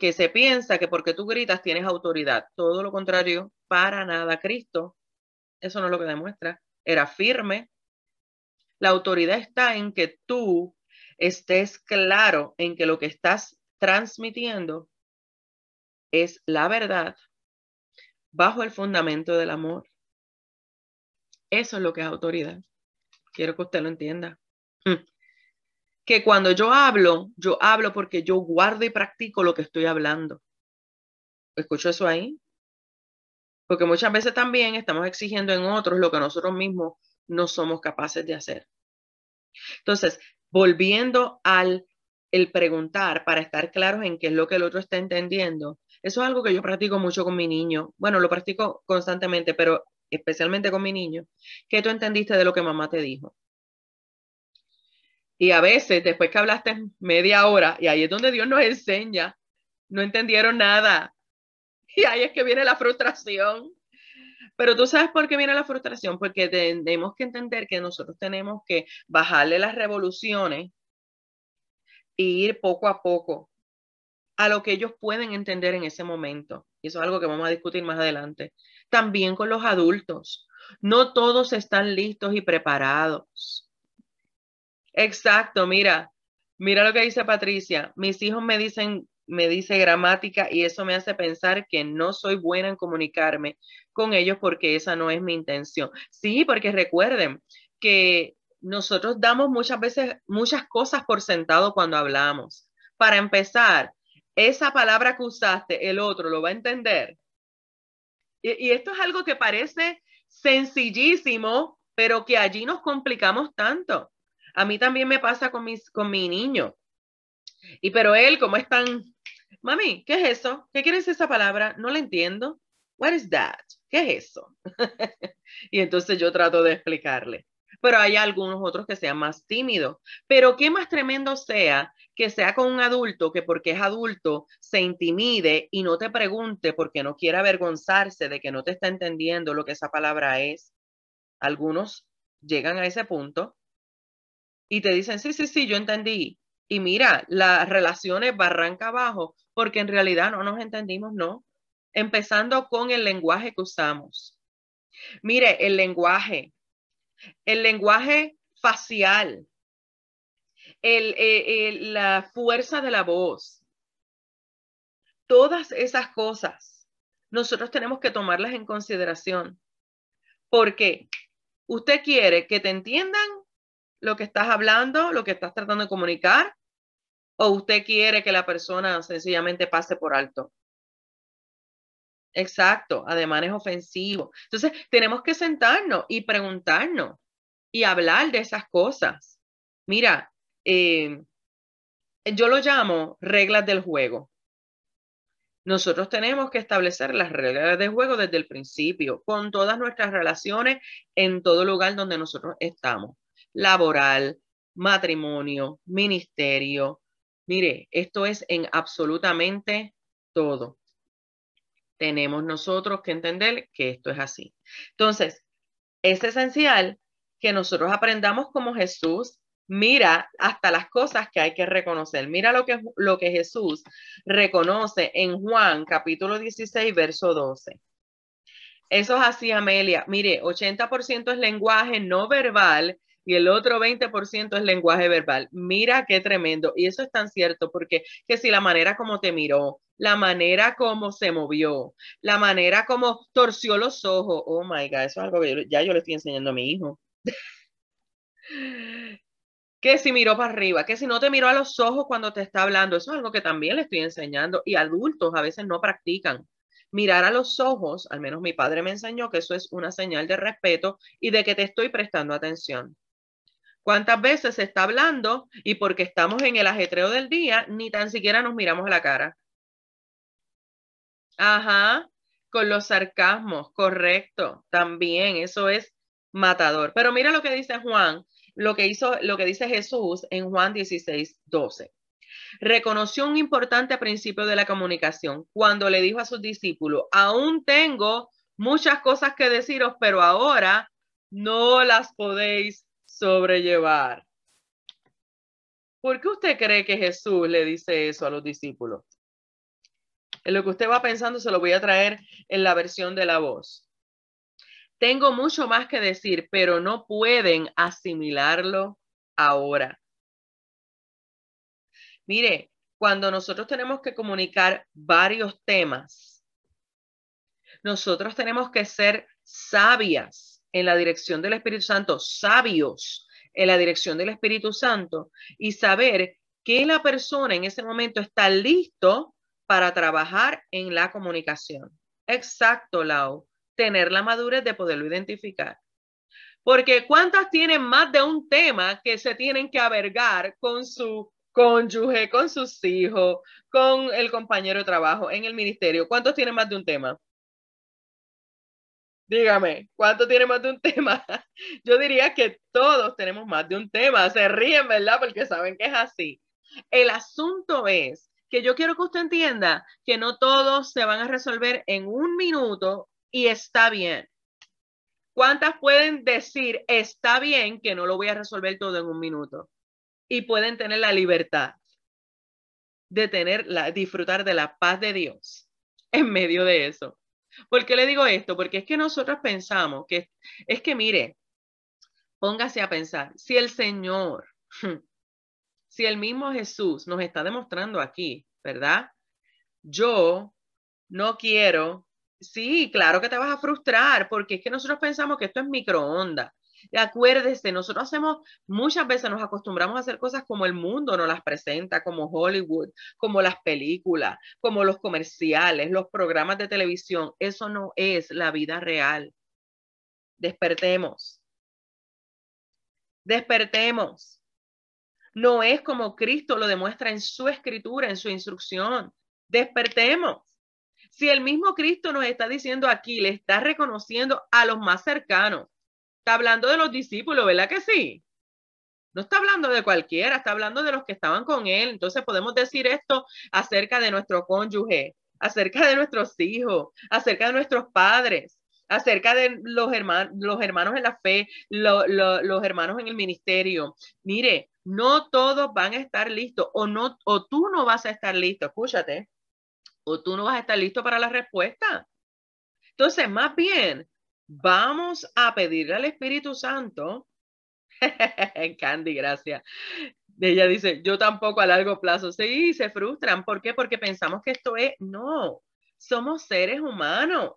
que se piensa que porque tú gritas tienes autoridad. Todo lo contrario, para nada. Cristo, eso no es lo que demuestra, era firme. La autoridad está en que tú estés claro en que lo que estás transmitiendo es la verdad bajo el fundamento del amor. Eso es lo que es autoridad. Quiero que usted lo entienda. Mm. Que cuando yo hablo, yo hablo porque yo guardo y practico lo que estoy hablando. ¿Escucho eso ahí? Porque muchas veces también estamos exigiendo en otros lo que nosotros mismos no somos capaces de hacer. Entonces, volviendo al el preguntar para estar claros en qué es lo que el otro está entendiendo, eso es algo que yo practico mucho con mi niño. Bueno, lo practico constantemente, pero especialmente con mi niño. ¿Qué tú entendiste de lo que mamá te dijo? Y a veces, después que hablaste media hora, y ahí es donde Dios nos enseña, no entendieron nada. Y ahí es que viene la frustración. Pero tú sabes por qué viene la frustración, porque tenemos que entender que nosotros tenemos que bajarle las revoluciones e ir poco a poco a lo que ellos pueden entender en ese momento. Y eso es algo que vamos a discutir más adelante. También con los adultos. No todos están listos y preparados. Exacto, mira, mira lo que dice Patricia. Mis hijos me dicen, me dice gramática y eso me hace pensar que no soy buena en comunicarme con ellos porque esa no es mi intención. Sí, porque recuerden que nosotros damos muchas veces muchas cosas por sentado cuando hablamos. Para empezar, esa palabra que usaste, el otro lo va a entender. Y, esto es algo que parece sencillísimo, pero que allí nos complicamos tanto. A mí también me pasa con, mis, con mi niño. Y pero él, como es tan, mami, ¿qué es eso? ¿Qué quiere decir esa palabra? No la entiendo. What is that? ¿Qué es eso? (laughs) y entonces yo trato de explicarle pero hay algunos otros que sean más tímidos. Pero qué más tremendo sea que sea con un adulto que porque es adulto se intimide y no te pregunte porque no quiere avergonzarse de que no te está entendiendo lo que esa palabra es. Algunos llegan a ese punto y te dicen, sí, sí, sí, yo entendí. Y mira, las relaciones barranca abajo porque en realidad no nos entendimos, no. Empezando con el lenguaje que usamos. Mire, el lenguaje el lenguaje facial, eh, la fuerza de la voz, todas esas cosas, nosotros tenemos que tomarlas en consideración. Porque usted quiere que te entiendan lo que estás hablando, lo que estás tratando de comunicar, o usted quiere que la persona sencillamente pase por alto. Exacto, además es ofensivo. Entonces, tenemos que sentarnos y preguntarnos y hablar de esas cosas. Mira, eh, yo lo llamo reglas del juego. Nosotros tenemos que establecer las reglas del juego desde el principio, con todas nuestras relaciones en todo lugar donde nosotros estamos. Laboral, matrimonio, ministerio. Mire, esto es en absolutamente todo tenemos nosotros que entender que esto es así. Entonces, es esencial que nosotros aprendamos como Jesús mira hasta las cosas que hay que reconocer. Mira lo que, lo que Jesús reconoce en Juan capítulo 16, verso 12. Eso es así, Amelia. Mire, 80% es lenguaje no verbal y el otro 20% es lenguaje verbal. Mira qué tremendo. Y eso es tan cierto porque que si la manera como te miró, la manera como se movió, la manera como torció los ojos, oh my God, eso es algo que ya yo le estoy enseñando a mi hijo. Que si miró para arriba, que si no te miró a los ojos cuando te está hablando, eso es algo que también le estoy enseñando y adultos a veces no practican. Mirar a los ojos, al menos mi padre me enseñó que eso es una señal de respeto y de que te estoy prestando atención. ¿Cuántas veces se está hablando y porque estamos en el ajetreo del día, ni tan siquiera nos miramos a la cara? Ajá, con los sarcasmos, correcto, también, eso es matador. Pero mira lo que dice Juan, lo que hizo, lo que dice Jesús en Juan 16, 12. Reconoció un importante principio de la comunicación cuando le dijo a sus discípulos, aún tengo muchas cosas que deciros, pero ahora no las podéis sobrellevar. ¿Por qué usted cree que Jesús le dice eso a los discípulos? En lo que usted va pensando se lo voy a traer en la versión de la voz. Tengo mucho más que decir, pero no pueden asimilarlo ahora. Mire, cuando nosotros tenemos que comunicar varios temas, nosotros tenemos que ser sabias en la dirección del Espíritu Santo, sabios en la dirección del Espíritu Santo y saber que la persona en ese momento está listo para trabajar en la comunicación. Exacto, Lau. Tener la madurez de poderlo identificar. Porque ¿cuántas tienen más de un tema que se tienen que avergar con su cónyuge, con sus hijos, con el compañero de trabajo, en el ministerio? ¿Cuántos tienen más de un tema? Dígame, ¿cuántos tienen más de un (laughs) tema? Yo diría que todos tenemos más de un tema. Se ríen, ¿verdad? Porque saben que es así. El asunto es que yo quiero que usted entienda que no todos se van a resolver en un minuto y está bien. ¿Cuántas pueden decir, está bien que no lo voy a resolver todo en un minuto? Y pueden tener la libertad de tener la, disfrutar de la paz de Dios (laughs) en medio de eso. ¿Por qué le digo esto? Porque es que nosotros pensamos que es que mire, póngase a pensar, si el Señor, (laughs) si el mismo Jesús nos está demostrando aquí, ¿verdad? Yo no quiero, sí, claro que te vas a frustrar, porque es que nosotros pensamos que esto es microondas. Acuérdese, nosotros hacemos, muchas veces nos acostumbramos a hacer cosas como el mundo nos las presenta, como Hollywood, como las películas, como los comerciales, los programas de televisión. Eso no es la vida real. Despertemos. Despertemos. No es como Cristo lo demuestra en su escritura, en su instrucción. Despertemos. Si el mismo Cristo nos está diciendo aquí, le está reconociendo a los más cercanos, Está hablando de los discípulos, ¿verdad que sí? No está hablando de cualquiera, está hablando de los que estaban con él. Entonces podemos decir esto acerca de nuestro cónyuge, acerca de nuestros hijos, acerca de nuestros padres, acerca de los, hermanos, los hermanos en la fe, los hermanos en el ministerio. Mire, no todos van a estar listos o, no, o tú no vas a estar listo, escúchate, o tú no vas a estar listo para la respuesta. Entonces, más bien, Vamos a pedirle al Espíritu Santo. (laughs) Candy, gracias. Ella dice, yo tampoco a largo plazo. Sí, se frustran. ¿Por qué? Porque pensamos que esto es, no, somos seres humanos,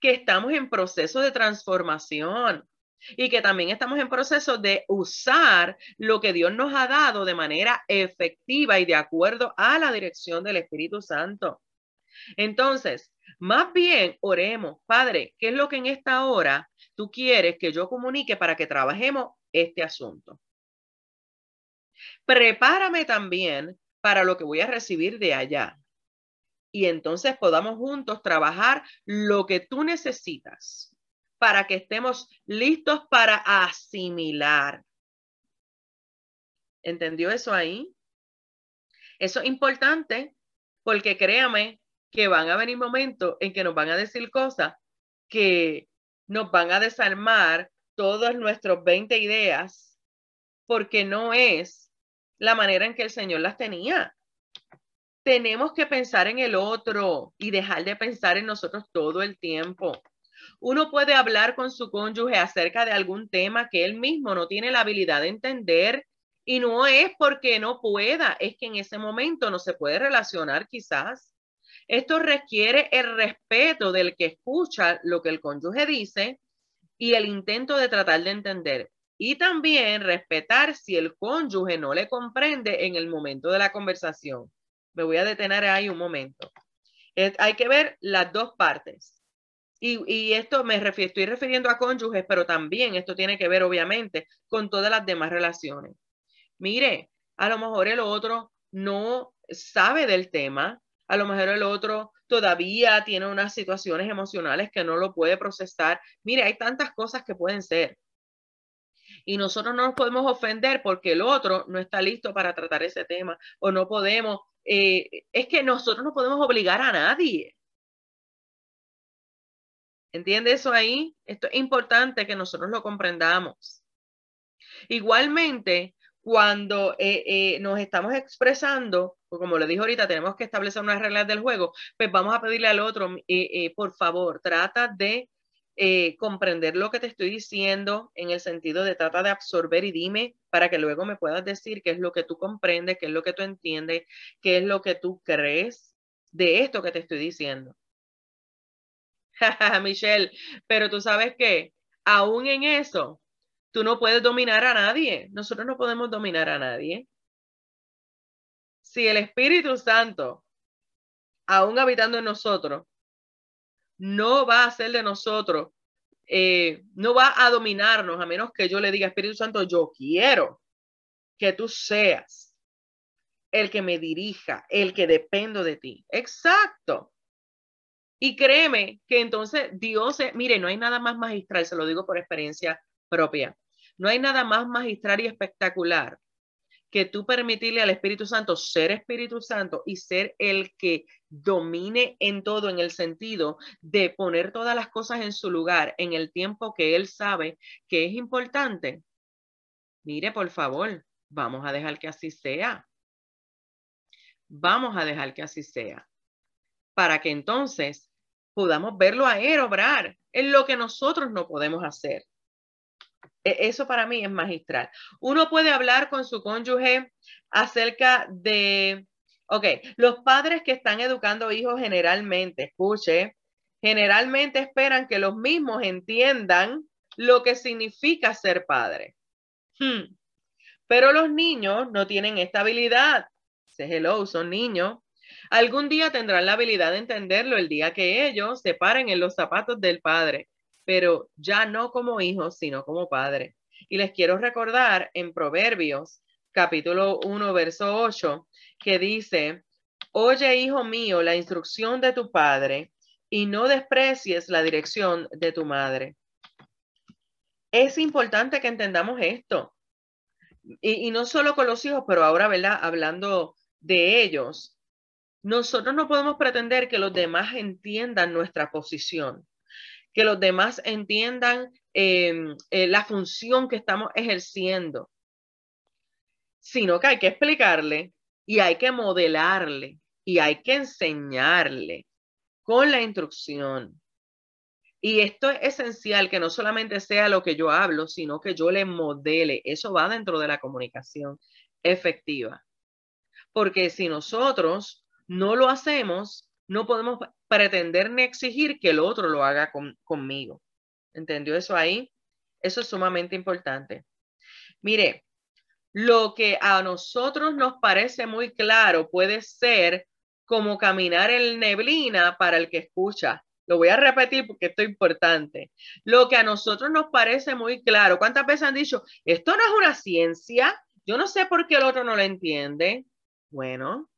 que estamos en proceso de transformación y que también estamos en proceso de usar lo que Dios nos ha dado de manera efectiva y de acuerdo a la dirección del Espíritu Santo. Entonces, más bien, oremos, Padre, ¿qué es lo que en esta hora tú quieres que yo comunique para que trabajemos este asunto? Prepárame también para lo que voy a recibir de allá. Y entonces podamos juntos trabajar lo que tú necesitas para que estemos listos para asimilar. ¿Entendió eso ahí? Eso es importante porque créame que van a venir momentos en que nos van a decir cosas que nos van a desarmar todas nuestras 20 ideas, porque no es la manera en que el Señor las tenía. Tenemos que pensar en el otro y dejar de pensar en nosotros todo el tiempo. Uno puede hablar con su cónyuge acerca de algún tema que él mismo no tiene la habilidad de entender y no es porque no pueda, es que en ese momento no se puede relacionar quizás. Esto requiere el respeto del que escucha lo que el cónyuge dice y el intento de tratar de entender. Y también respetar si el cónyuge no le comprende en el momento de la conversación. Me voy a detener ahí un momento. hay que ver las dos partes. Y, esto me estoy refiriendo a cónyuges, pero también esto tiene que ver, obviamente, con todas las demás relaciones. Mire, a lo mejor el otro no sabe del tema, a lo mejor el otro todavía tiene unas situaciones emocionales que no lo puede procesar. Mire, hay tantas cosas que pueden ser. Y nosotros no nos podemos ofender porque el otro no está listo para tratar ese tema o no podemos, eh, es que nosotros no podemos obligar a nadie. ¿Entiende eso ahí? Esto es importante que nosotros lo comprendamos. Igualmente, cuando eh, eh, nos estamos expresando, pues como le dije ahorita, tenemos que establecer unas reglas del juego, pues vamos a pedirle al otro, eh, por favor, trata de comprender lo que te estoy diciendo en el sentido de trata de absorber y dime para que luego me puedas decir qué es lo que tú comprendes, qué es lo que tú entiendes, qué es lo que tú crees de esto que te estoy diciendo. (laughs) Michelle, pero tú sabes que aún en eso, Tú no puedes dominar a nadie. Nosotros no podemos dominar a nadie. Si el Espíritu Santo, aún habitando en nosotros, no va a hacer de nosotros, eh, no va a dominarnos a menos que yo le diga, Espíritu Santo, yo quiero que tú seas el que me dirija, el que dependo de ti. Exacto. Y créeme que entonces Dios, mire, no hay nada más magistral, se lo digo por experiencia propia. No hay nada más magistral y espectacular que tú permitirle al Espíritu Santo ser Espíritu Santo y ser el que domine en todo en el sentido de poner todas las cosas en su lugar en el tiempo que él sabe que es importante. Mire, por favor, vamos a dejar que así sea. Vamos a dejar que así sea. Para que entonces podamos verlo a él obrar en lo que nosotros no podemos hacer. E, eso para mí es magistral. Uno puede hablar con su cónyuge acerca de, ok, los padres que están educando hijos generalmente, escuche, generalmente esperan que los mismos entiendan lo que significa ser padre. Hmm. Pero los niños no tienen esta habilidad. Dice, hello, son niños. Algún día tendrán la habilidad de entenderlo el día que ellos se paren en los zapatos del padre pero ya no como hijos, sino como padre. Y les quiero recordar en Proverbios capítulo 1, verso 8, que dice, oye, hijo mío, la instrucción de tu padre y no desprecies la dirección de tu madre. Es importante que entendamos esto. Y, y no solo con los hijos, pero ahora, ¿verdad? Hablando de ellos, nosotros no podemos pretender que los demás entiendan nuestra posición que los demás entiendan em, eh, la función que estamos ejerciendo, sino que hay que explicarle y hay que modelarle y hay que enseñarle con la instrucción. Y esto es esencial, que no solamente sea lo que yo hablo, sino que yo le modele. Eso va dentro de la comunicación efectiva. Porque si nosotros no lo hacemos, no podemos pretender ni exigir que el otro lo haga conmigo. ¿Entendió eso ahí? Eso es sumamente importante. Mire, lo que a nosotros nos parece muy claro puede ser como caminar en neblina para el que escucha. Lo voy a repetir porque esto es importante. Lo que a nosotros nos parece muy claro. ¿Cuántas veces han dicho, esto no es una ciencia? Yo no sé por qué el otro no lo entiende. Bueno,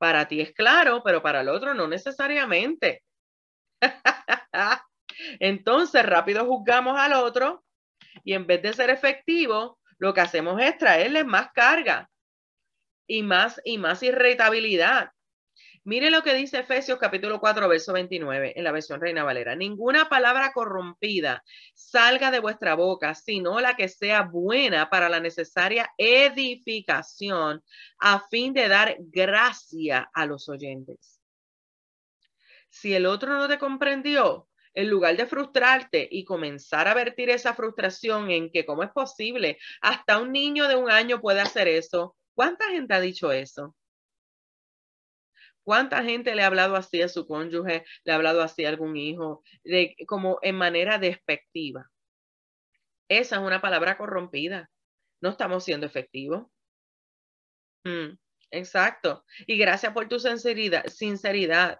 para ti es claro, pero para el otro no necesariamente. (laughs) Entonces, rápido juzgamos al otro y en vez de ser efectivo, lo que hacemos es traerle más carga y más y más irritabilidad. Mire lo que dice Efesios capítulo 4, verso 29 en la versión Reina Valera. Ninguna palabra corrompida salga de vuestra boca, sino la que sea buena para la necesaria edificación a fin de dar gracia a los oyentes. Si el otro no te comprendió, en lugar de frustrarte y comenzar a vertir esa frustración en que cómo es posible, hasta un niño de un año puede hacer eso. ¿Cuánta gente ha dicho eso? ¿Cuánta gente le ha hablado así a su cónyuge, le ha hablado así a algún hijo, de, como en manera despectiva? Esa es una palabra corrompida. No estamos siendo efectivos. Mm, exacto. Y gracias por tu sinceridad. sinceridad.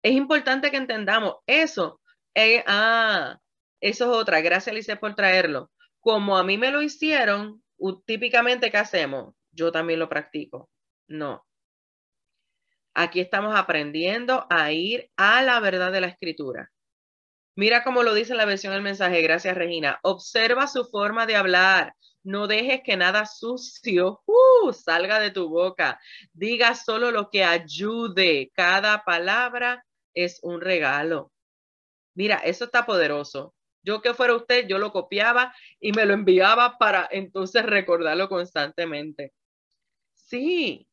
Es importante que entendamos eso. Eh, ah, eso es otra. Gracias, Alice, por traerlo. Como a mí me lo hicieron, típicamente, ¿qué hacemos? Yo también lo practico. No, Aquí estamos aprendiendo a ir a la verdad de la escritura. Mira cómo lo dice la versión del mensaje. Gracias, Regina. Observa su forma de hablar. No dejes que nada sucio uh, salga de tu boca. Diga solo lo que ayude. Cada palabra es un regalo. Mira, eso está poderoso. Yo que fuera usted, yo lo copiaba y me lo enviaba para entonces recordarlo constantemente. Sí,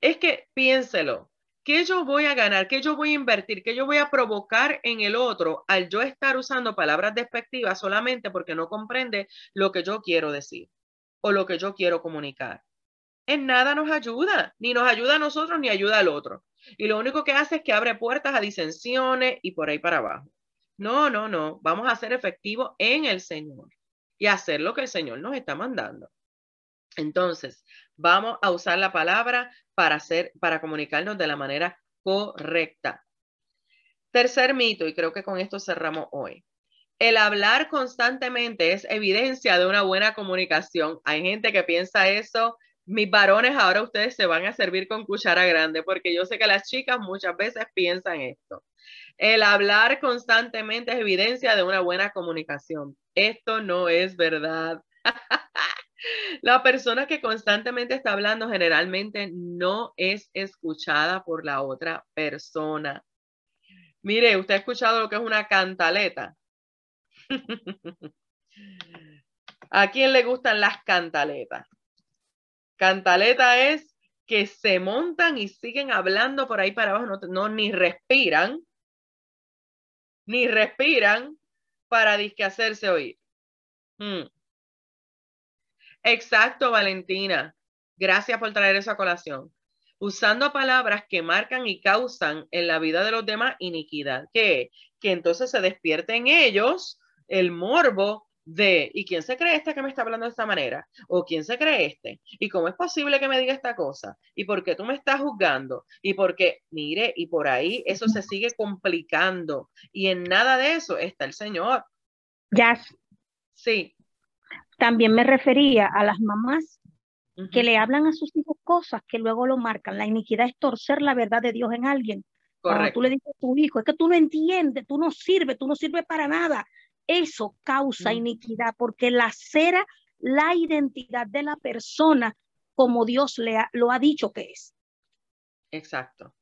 es que piénselo, ¿qué yo voy a ganar? ¿Qué yo voy a invertir? ¿Qué yo voy a provocar en el otro al yo estar usando palabras despectivas solamente porque no comprende lo que yo quiero decir o lo que yo quiero comunicar? En nada nos ayuda, ni nos ayuda a nosotros ni ayuda al otro. Y lo único que hace es que abre puertas a disensiones y por ahí para abajo. No, no, no, vamos a ser efectivos en el Señor. y hacer lo que el Señor nos está mandando. Entonces, vamos a usar la palabra para hacer, para comunicarnos de la manera correcta. Tercer mito, y creo que con esto cerramos hoy. El hablar constantemente es evidencia de una buena comunicación. Hay gente que piensa eso. Mis varones, ahora ustedes se van a servir con cuchara grande, porque yo sé que las chicas muchas veces piensan esto. El hablar constantemente es evidencia de una buena comunicación. Esto no es verdad. (laughs) La persona que constantemente está hablando generalmente no es escuchada por la otra persona. Mire, ¿usted ha escuchado lo que es una cantaleta? (laughs) ¿A quién le gustan las cantaletas? Cantaleta es que se montan y siguen hablando por ahí para abajo, no, ni respiran, ni respiran para disque hacerse oír. Hmm. Exacto, Valentina. Gracias por traer esa colación. Usando palabras que marcan y causan en la vida de los demás iniquidad. ¿Qué? Que entonces se despierte en ellos el morbo de, ¿y quién se cree este que me está hablando de esta manera? ¿O quién se cree este? ¿Y cómo es posible que me diga esta cosa? ¿Y por qué tú me estás juzgando? ¿Y por qué? Mire, y por ahí eso se sigue complicando. Y en nada de eso está el Señor. Ya. Sí. También me refería a las mamás que le hablan a sus hijos cosas que luego lo marcan. La iniquidad es torcer la verdad de Dios en alguien. Cuando tú le dices a tu hijo, es que tú no entiendes, tú no sirves, tú no sirves para nada. Eso causa iniquidad porque lacera la identidad de la persona como Dios le lo ha dicho que es. Exacto.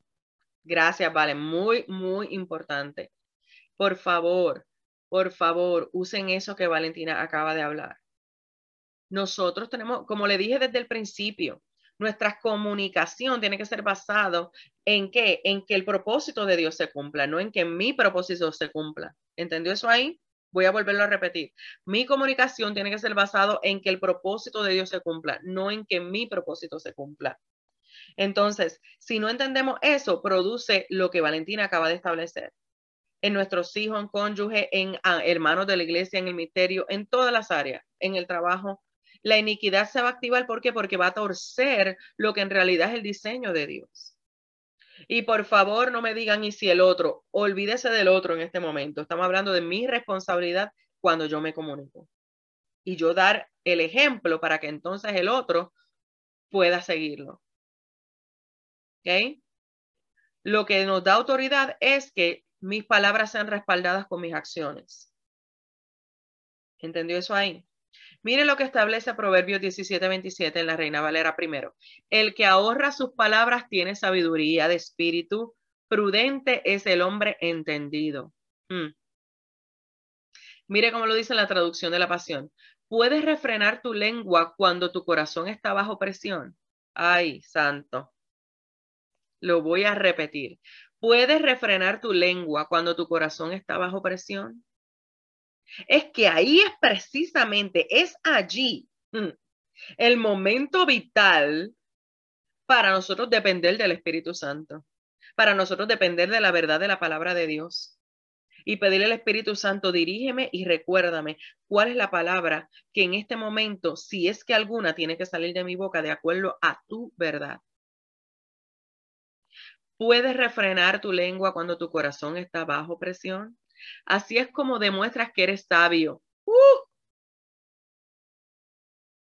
Gracias, Vale. Muy, muy importante. Por favor, por favor, usen eso que Valentina acaba de hablar. Nosotros tenemos, como le dije desde el principio, nuestra comunicación tiene que ser basado en qué? En que el propósito de Dios se cumpla, no en que mi propósito se cumpla. ¿Entendió eso ahí? Voy a volverlo a repetir. Mi comunicación tiene que ser basado en que el propósito de Dios se cumpla, no en que mi propósito se cumpla. Entonces, si no entendemos eso, produce lo que Valentina acaba de establecer. En nuestros hijos, en cónyuge, en ah, hermanos de la iglesia, en el misterio, en todas las áreas, en el trabajo. La iniquidad se va a activar. ¿Por qué? Porque va a torcer lo que en realidad es el diseño de Dios. Y por favor, no me digan, y si el otro, olvídese del otro en este momento. Estamos hablando de mi responsabilidad cuando yo me comunico. Y yo dar el ejemplo para que entonces el otro pueda seguirlo. ¿Ok? Lo que nos da autoridad es que mis palabras sean respaldadas con mis acciones. ¿Entendió eso ahí? Mire lo que establece Proverbios 17:27 en la Reina Valera primero. El que ahorra sus palabras tiene sabiduría de espíritu. Prudente es el hombre entendido. Hmm. Mire cómo lo dice en la traducción de la pasión. Puedes refrenar tu lengua cuando tu corazón está bajo presión. Ay, santo. Lo voy a repetir. Puedes refrenar tu lengua cuando tu corazón está bajo presión es que ahí es precisamente, es allí mm, el momento vital para nosotros depender del Espíritu Santo, para nosotros depender de la verdad de la palabra de Dios y pedirle al Espíritu Santo, dirígeme y recuérdame cuál es la palabra que en este momento, si es que alguna, tiene que salir de mi boca de acuerdo a tu verdad. ¿Puedes refrenar tu lengua cuando tu corazón está bajo presión? Así es como demuestras que eres sabio. ¡Uh!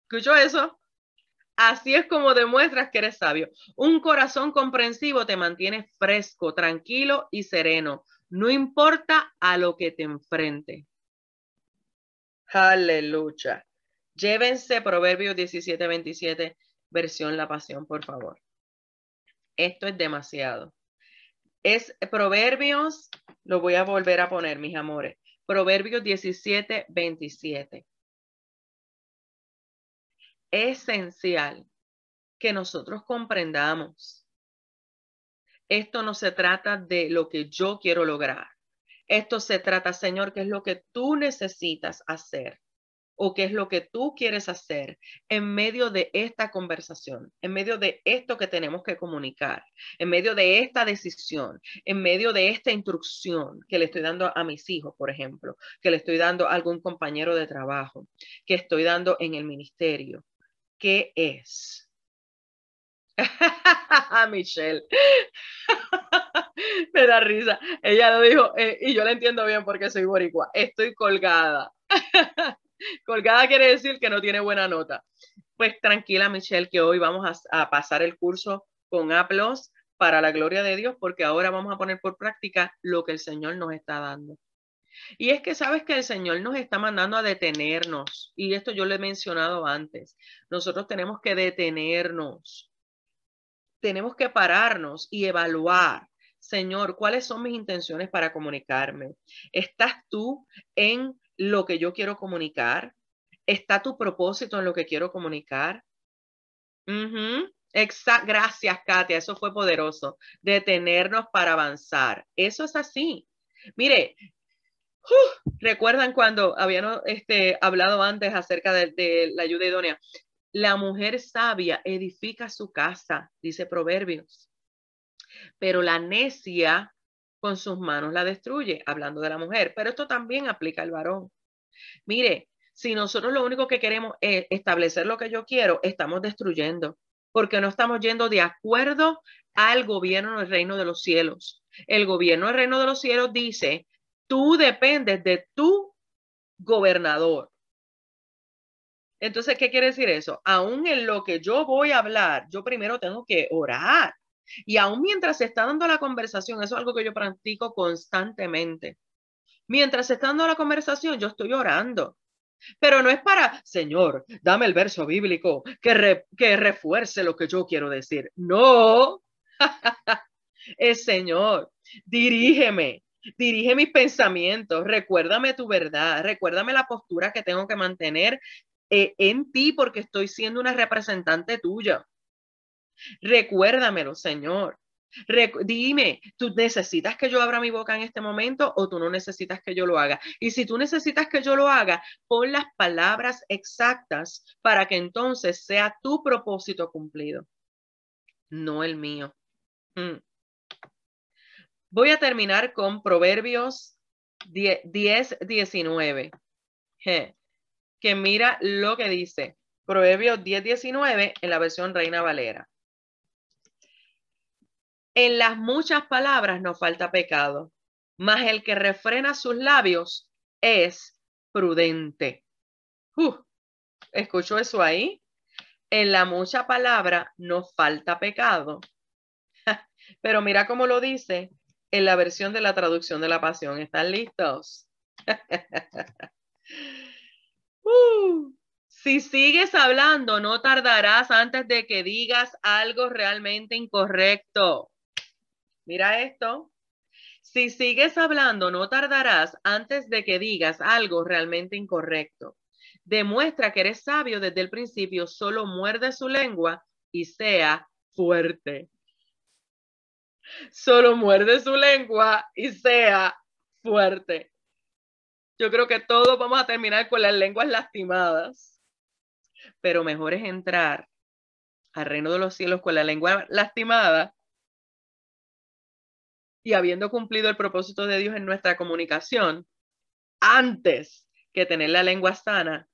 ¿Escuchó eso? Así es como demuestras que eres sabio. Un corazón comprensivo te mantiene fresco, tranquilo y sereno. No importa a lo que te enfrente. Aleluya. Llévense Proverbios 17, 27, versión La Pasión, por favor. Esto es demasiado. Es Proverbios, lo voy a volver a poner, mis amores. Proverbios 17, 27. Esencial que nosotros comprendamos. Esto no se trata de lo que yo quiero lograr. Esto se trata, Señor, que es lo que tú necesitas hacer o qué es lo que tú quieres hacer en medio de esta conversación, en medio de esto que tenemos que comunicar, en medio de esta decisión, en medio de esta instrucción que le estoy dando a mis hijos, por ejemplo, que le estoy dando a algún compañero de trabajo, que estoy dando en el ministerio. ¿Qué es? (laughs) Michelle. (laughs) Me da risa. Ella lo dijo, eh, y yo la entiendo bien porque soy boricua. Estoy colgada. (laughs) (laughs) colgada quiere decir que no tiene buena nota. Pues tranquila, Michelle, que hoy vamos a, a pasar el curso con aplos para la gloria de Dios, porque ahora vamos a poner por práctica lo que el Señor nos está dando. Y es que sabes que el Señor nos está mandando a detenernos, y esto yo lo he mencionado antes. Nosotros tenemos que detenernos tenemos que pararnos y evaluar, Señor, cuáles son mis intenciones para comunicarme. ¿Estás tú en lo que yo quiero comunicar? ¿Está tu propósito en lo que quiero comunicar? Gracias, Katia. Eso fue poderoso. Detenernos para avanzar. Eso es así. Mire, ¿recuerdan cuando habíamos este, hablado antes acerca de, de la ayuda idónea? La mujer sabia edifica su casa, dice Proverbios, pero la necia con sus manos la destruye, hablando de la mujer, pero esto también aplica al varón. Mire, si nosotros lo único que queremos es establecer lo que yo quiero, estamos destruyendo, porque no estamos yendo de acuerdo al gobierno del reino de los cielos. El gobierno del reino de los cielos dice, tú dependes de tu gobernador. Entonces, ¿qué quiere decir eso? Aún en lo que yo voy a hablar, yo primero tengo que orar. Y aún mientras se está dando la conversación, eso es algo que yo practico constantemente. Mientras se está dando la conversación, yo estoy orando. Pero no es para, Señor, dame el verso bíblico que, que refuerce lo que yo quiero decir. No. (laughs) Señor, dirígeme, dirige mis pensamientos, recuérdame tu verdad, recuérdame la postura que tengo que mantener eh, en ti porque estoy siendo una representante tuya. Recuérdamelo, Señor. dime, ¿tú necesitas que yo abra mi boca en este momento o tú no necesitas que yo lo haga? Y si tú necesitas que yo lo haga, pon las palabras exactas para que entonces sea tu propósito cumplido, no el mío. Mm. Voy a terminar con Proverbios 10, 19 que mira lo que dice Proverbios 10:19 en la versión Reina Valera. En las muchas palabras no falta pecado, mas el que refrena sus labios es prudente. Uh, ¿Escuchó eso ahí? En la mucha palabra no falta pecado. (laughs) Pero mira cómo lo dice en la versión de la traducción de la pasión. ¿Están listos? (laughs) Uh, si sigues hablando, no tardarás antes de que digas algo realmente incorrecto. Mira esto. Si sigues hablando, no tardarás antes de que digas algo realmente incorrecto. Demuestra que eres sabio desde el principio, solo muerde su lengua y sea fuerte. Solo muerde su lengua y sea fuerte. Yo creo que todos vamos a terminar con las lenguas lastimadas, pero mejor es entrar al reino de los cielos con la lengua lastimada y habiendo cumplido el propósito de Dios en nuestra comunicación, antes que tener la lengua sana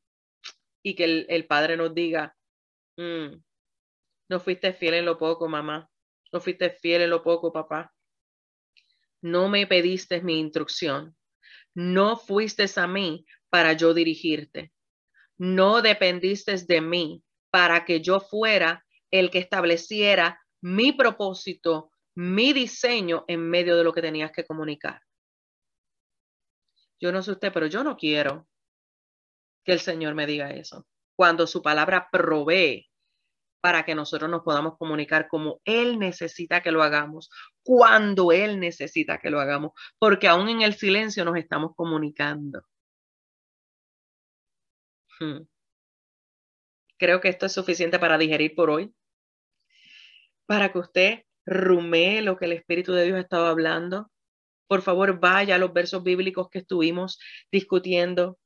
y que el, Padre nos diga, mm, no fuiste fiel en lo poco, mamá, no fuiste fiel en lo poco, papá, no me pediste mi instrucción, no fuiste a mí para yo dirigirte. No dependiste de mí para que yo fuera el que estableciera mi propósito, mi diseño en medio de lo que tenías que comunicar. Yo no sé usted, pero yo no quiero que el Señor me diga eso. Cuando su palabra provee para que nosotros nos podamos comunicar como Él necesita que lo hagamos, cuando Él necesita que lo hagamos, porque aún en el silencio nos estamos comunicando. Hmm. Creo que esto es suficiente para digerir por hoy, para que usted rumee lo que el Espíritu de Dios ha estado hablando. Por favor, vaya a los versos bíblicos que estuvimos discutiendo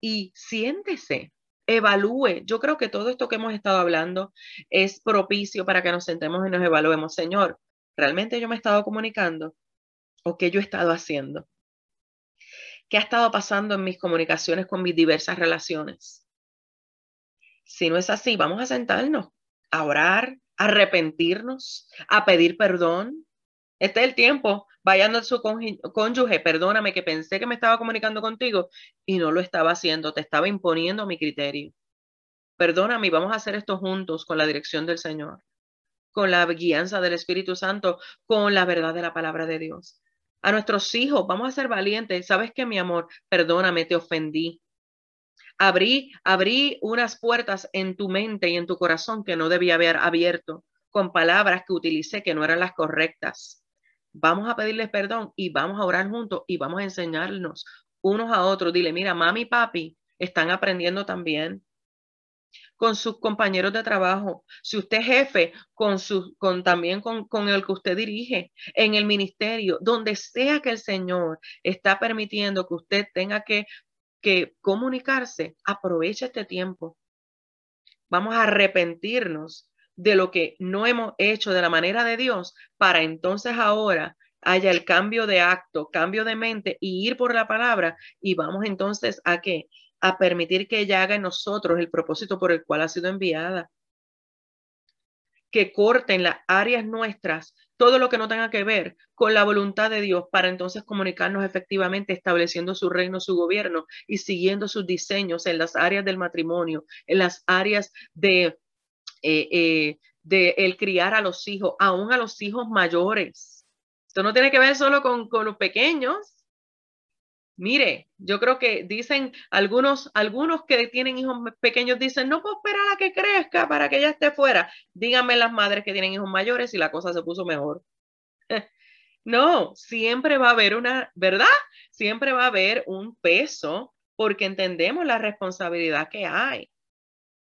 y siéntese, evalúe. Yo creo que todo esto que hemos estado hablando es propicio para que nos sentemos y nos evaluemos. Señor, ¿realmente yo me he estado comunicando? ¿O qué yo he estado haciendo? ¿Qué ha estado pasando en mis comunicaciones con mis diversas relaciones? Si no es así, vamos a sentarnos, a orar, arrepentirnos, a pedir perdón. Este es el tiempo. Vayan a su cónyuge, perdóname que pensé que me estaba comunicando contigo y no lo estaba haciendo, te estaba imponiendo mi criterio. Perdóname, vamos a hacer esto juntos con la dirección del Señor, con la guianza del Espíritu Santo, con la verdad de la palabra de Dios a nuestros hijos, vamos a ser valientes. ¿Sabes qué, mi amor? Perdóname, te ofendí. Abrí, abrí unas puertas en tu mente y en tu corazón que no debía haber abierto con palabras que utilicé que no eran las correctas. Vamos a pedirles perdón y vamos a orar juntos y vamos a enseñarnos unos a otros. Dile, mira, mami y papi están aprendiendo también con sus compañeros de trabajo, si usted es jefe, con, con también con el que usted dirige, en el ministerio, donde sea que el Señor está permitiendo que usted tenga que, que comunicarse, aproveche este tiempo. Vamos a arrepentirnos de lo que no hemos hecho de la manera de Dios para entonces ahora haya el cambio de acto, cambio de mente y ir por la palabra y vamos entonces a qué? a permitir que ella haga en nosotros el propósito por el cual ha sido enviada. Que corten las áreas nuestras, todo lo que no tenga que ver con la voluntad de Dios, para entonces comunicarnos efectivamente, estableciendo su reino, su gobierno y siguiendo sus diseños en las áreas del matrimonio, en las áreas de, eh, eh, el criar a los hijos, aún a los hijos mayores. Esto no tiene que ver solo con, con los pequeños, Mire, yo creo que dicen algunos, algunos que tienen hijos pequeños dicen, no puedo esperar a que crezca para que ella esté fuera. Díganme las madres que tienen hijos mayores y la cosa se puso mejor. (laughs) no, siempre va a haber una, ¿verdad? Siempre va a haber un peso porque entendemos la responsabilidad que hay.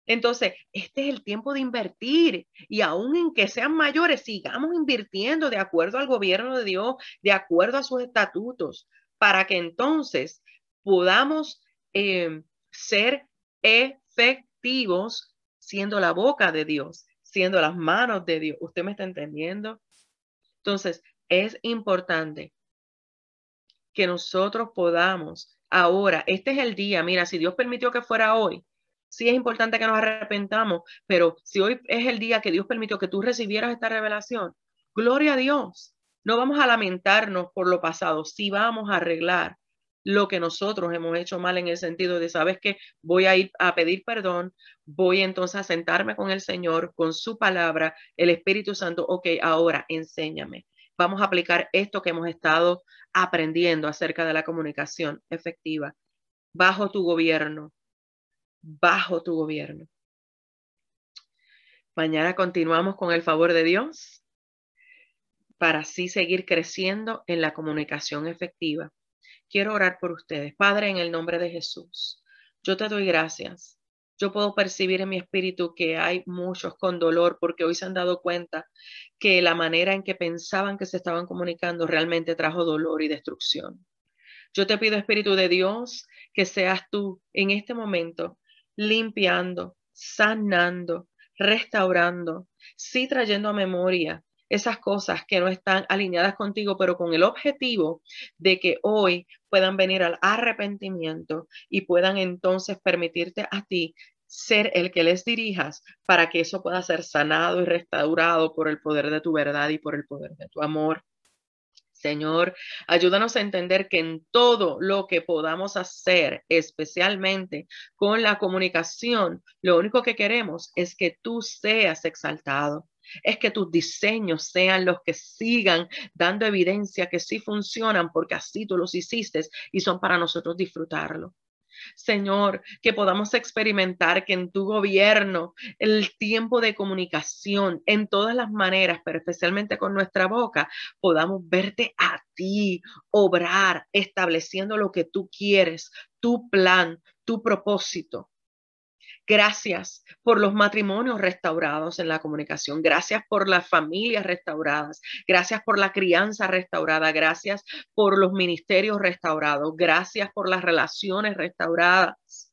Entonces, este es el tiempo de invertir y aún en que sean mayores, sigamos invirtiendo de acuerdo al gobierno de Dios, de acuerdo a sus estatutos, para que entonces podamos eh, ser efectivos siendo la boca de Dios, siendo las manos de Dios. ¿Usted me está entendiendo? Entonces, es importante que nosotros podamos ahora, este es el día, mira, si Dios permitió que fuera hoy, sí es importante que nos arrepentamos, pero si hoy es el día que Dios permitió que tú recibieras esta revelación, gloria a Dios. No vamos a lamentarnos por lo pasado, sí vamos a arreglar lo que nosotros hemos hecho mal en el sentido de, sabes que voy a ir a pedir perdón, voy entonces a sentarme con el Señor, con su palabra, el Espíritu Santo, ok, ahora enséñame. Vamos a aplicar esto que hemos estado aprendiendo acerca de la comunicación efectiva bajo tu gobierno, bajo tu gobierno. Mañana continuamos con el favor de Dios para así seguir creciendo en la comunicación efectiva. Quiero orar por ustedes. Padre, en el nombre de Jesús, yo te doy gracias. Yo puedo percibir en mi espíritu que hay muchos con dolor porque hoy se han dado cuenta que la manera en que pensaban que se estaban comunicando realmente trajo dolor y destrucción. Yo te pido, Espíritu de Dios, que seas tú en este momento limpiando, sanando, restaurando, sí trayendo a memoria esas cosas que no están alineadas contigo, pero con el objetivo de que hoy puedan venir al arrepentimiento y puedan entonces permitirte a ti ser el que les dirijas para que eso pueda ser sanado y restaurado por el poder de tu verdad y por el poder de tu amor. Señor, ayúdanos a entender que en todo lo que podamos hacer, especialmente con la comunicación, lo único que queremos es que tú seas exaltado es que tus diseños sean los que sigan dando evidencia que sí funcionan porque así tú los hiciste y son para nosotros disfrutarlo. Señor, que podamos experimentar que en tu gobierno el tiempo de comunicación en todas las maneras, pero especialmente con nuestra boca, podamos verte a ti obrar, estableciendo lo que tú quieres, tu plan, tu propósito Gracias por los matrimonios restaurados en la comunicación. Gracias por las familias restauradas. Gracias por la crianza restaurada. Gracias por los ministerios restaurados. Gracias por las relaciones restauradas.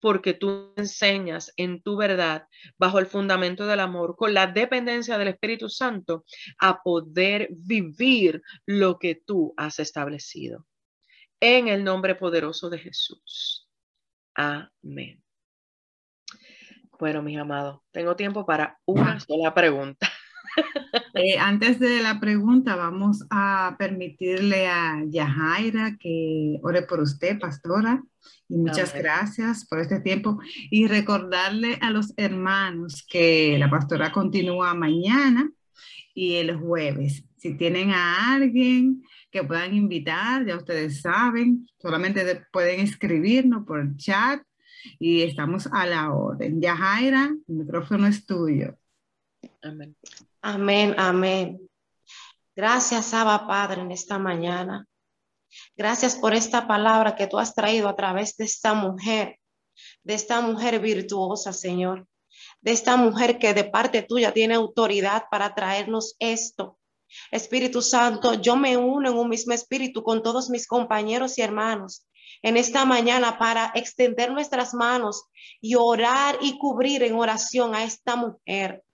Porque tú enseñas en tu verdad, bajo el fundamento del amor, con la dependencia del Espíritu Santo, a poder vivir lo que tú has establecido. En el nombre poderoso de Jesús. Amén. Bueno, mis amados, tengo tiempo para una sola pregunta. (laughs) Eh, antes de la pregunta, vamos a permitirle a Yajaira que ore por usted, pastora. Y muchas gracias por este tiempo. Y recordarle a los hermanos que la pastora continúa mañana y el jueves. Si tienen a alguien que puedan invitar, ya ustedes saben, solamente pueden escribirnos por el chat y estamos a la orden. Yajaira, el micrófono es tuyo. Amén. Amén, amén. Gracias, Abba Padre, en esta mañana. Gracias por esta palabra que tú has traído a través de esta mujer, de esta mujer virtuosa, Señor, de esta mujer que de parte tuya tiene autoridad para traernos esto. Espíritu Santo, yo me uno en un mismo espíritu con todos mis compañeros y hermanos en esta mañana para extender nuestras manos y orar y cubrir en oración a esta mujer.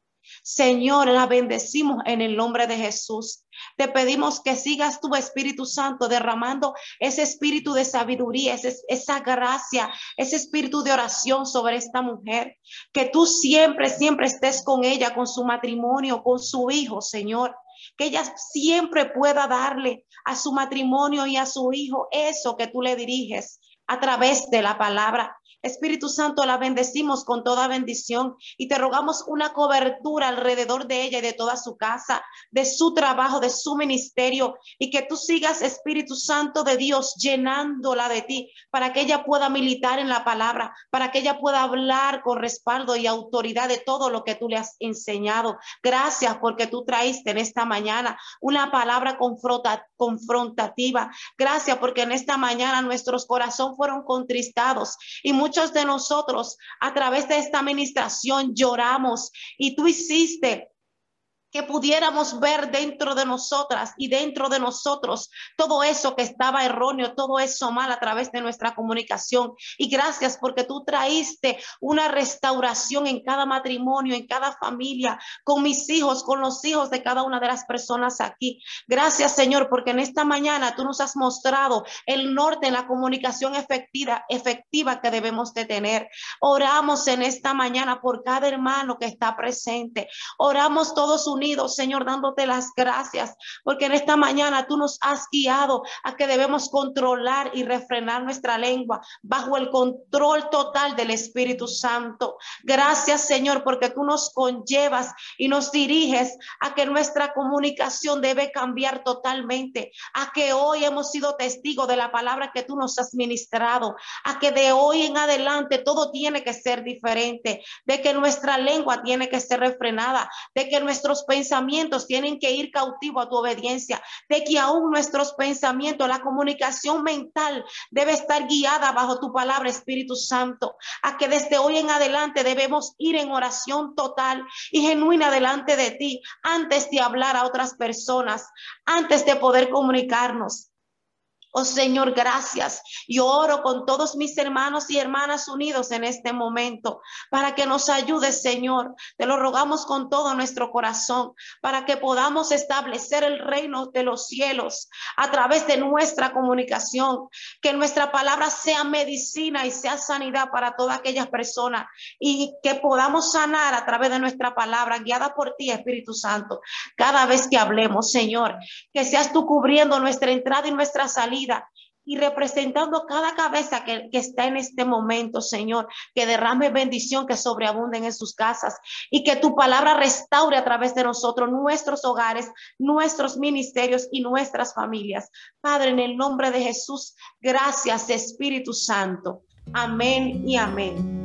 Señor, la bendecimos en el nombre de Jesús. Te pedimos que sigas tu Espíritu Santo derramando ese espíritu de sabiduría, esa gracia, ese espíritu de oración sobre esta mujer. Que tú siempre, siempre estés con ella, con su matrimonio, con su hijo, Señor que ella siempre pueda darle a su matrimonio y a su hijo eso que tú le diriges a través de la palabra. Espíritu Santo, la bendecimos con toda bendición y te rogamos una cobertura alrededor de ella y de toda su casa, de su trabajo, de su ministerio y que tú sigas, Espíritu Santo de Dios, llenándola de ti para que ella pueda militar en la palabra, para que ella pueda hablar con respaldo y autoridad de todo lo que tú le has enseñado. Gracias porque tú traíste en esta mañana una palabra confrontativa. Gracias porque en esta mañana nuestros corazones fueron contristados y muchos de nosotros a través de esta administración lloramos y tú hiciste que pudiéramos ver dentro de nosotras y dentro de nosotros todo eso que estaba erróneo, todo eso mal a través de nuestra comunicación. Y gracias porque tú traíste una restauración en cada matrimonio, en cada familia, con mis hijos, con los hijos de cada una de las personas aquí. Gracias Señor porque en esta mañana tú nos has mostrado el norte en la comunicación efectiva, efectiva que debemos de tener. Oramos en esta mañana por cada hermano que está presente. Oramos todos unidos Señor, dándote las gracias, porque en esta mañana tú nos has guiado a que debemos controlar y refrenar nuestra lengua bajo el control total del Espíritu Santo. Gracias, Señor, porque tú nos conllevas y nos diriges a que nuestra comunicación debe cambiar totalmente, a que hoy hemos sido testigos de la palabra que tú nos has ministrado, a que de hoy en adelante todo tiene que ser diferente, de que nuestra lengua tiene que ser refrenada, de que nuestros pensamientos tienen que ir cautivo a tu obediencia, de que aún nuestros pensamientos, la comunicación mental debe estar guiada bajo tu palabra, Espíritu Santo, a que desde hoy en adelante debemos ir en oración total y genuina delante de ti antes de hablar a otras personas, antes de poder comunicarnos. Oh Señor, gracias. Y oro con todos mis hermanos y hermanas unidos en este momento para que nos ayudes, Señor. Te lo rogamos con todo nuestro corazón para que podamos establecer el reino de los cielos a través de nuestra comunicación. Que nuestra palabra sea medicina y sea sanidad para toda aquella persona y que podamos sanar a través de nuestra palabra guiada por ti, Espíritu Santo. Cada vez que hablemos, Señor, que seas tú cubriendo nuestra entrada y nuestra salida y representando cada cabeza que, que, está en este momento, Señor, que derrame bendición, que sobreabunden en sus casas y que tu palabra restaure a través de nosotros nuestros hogares, nuestros ministerios y nuestras familias. Padre, en el nombre de Jesús, gracias Espíritu Santo. Amén y amén.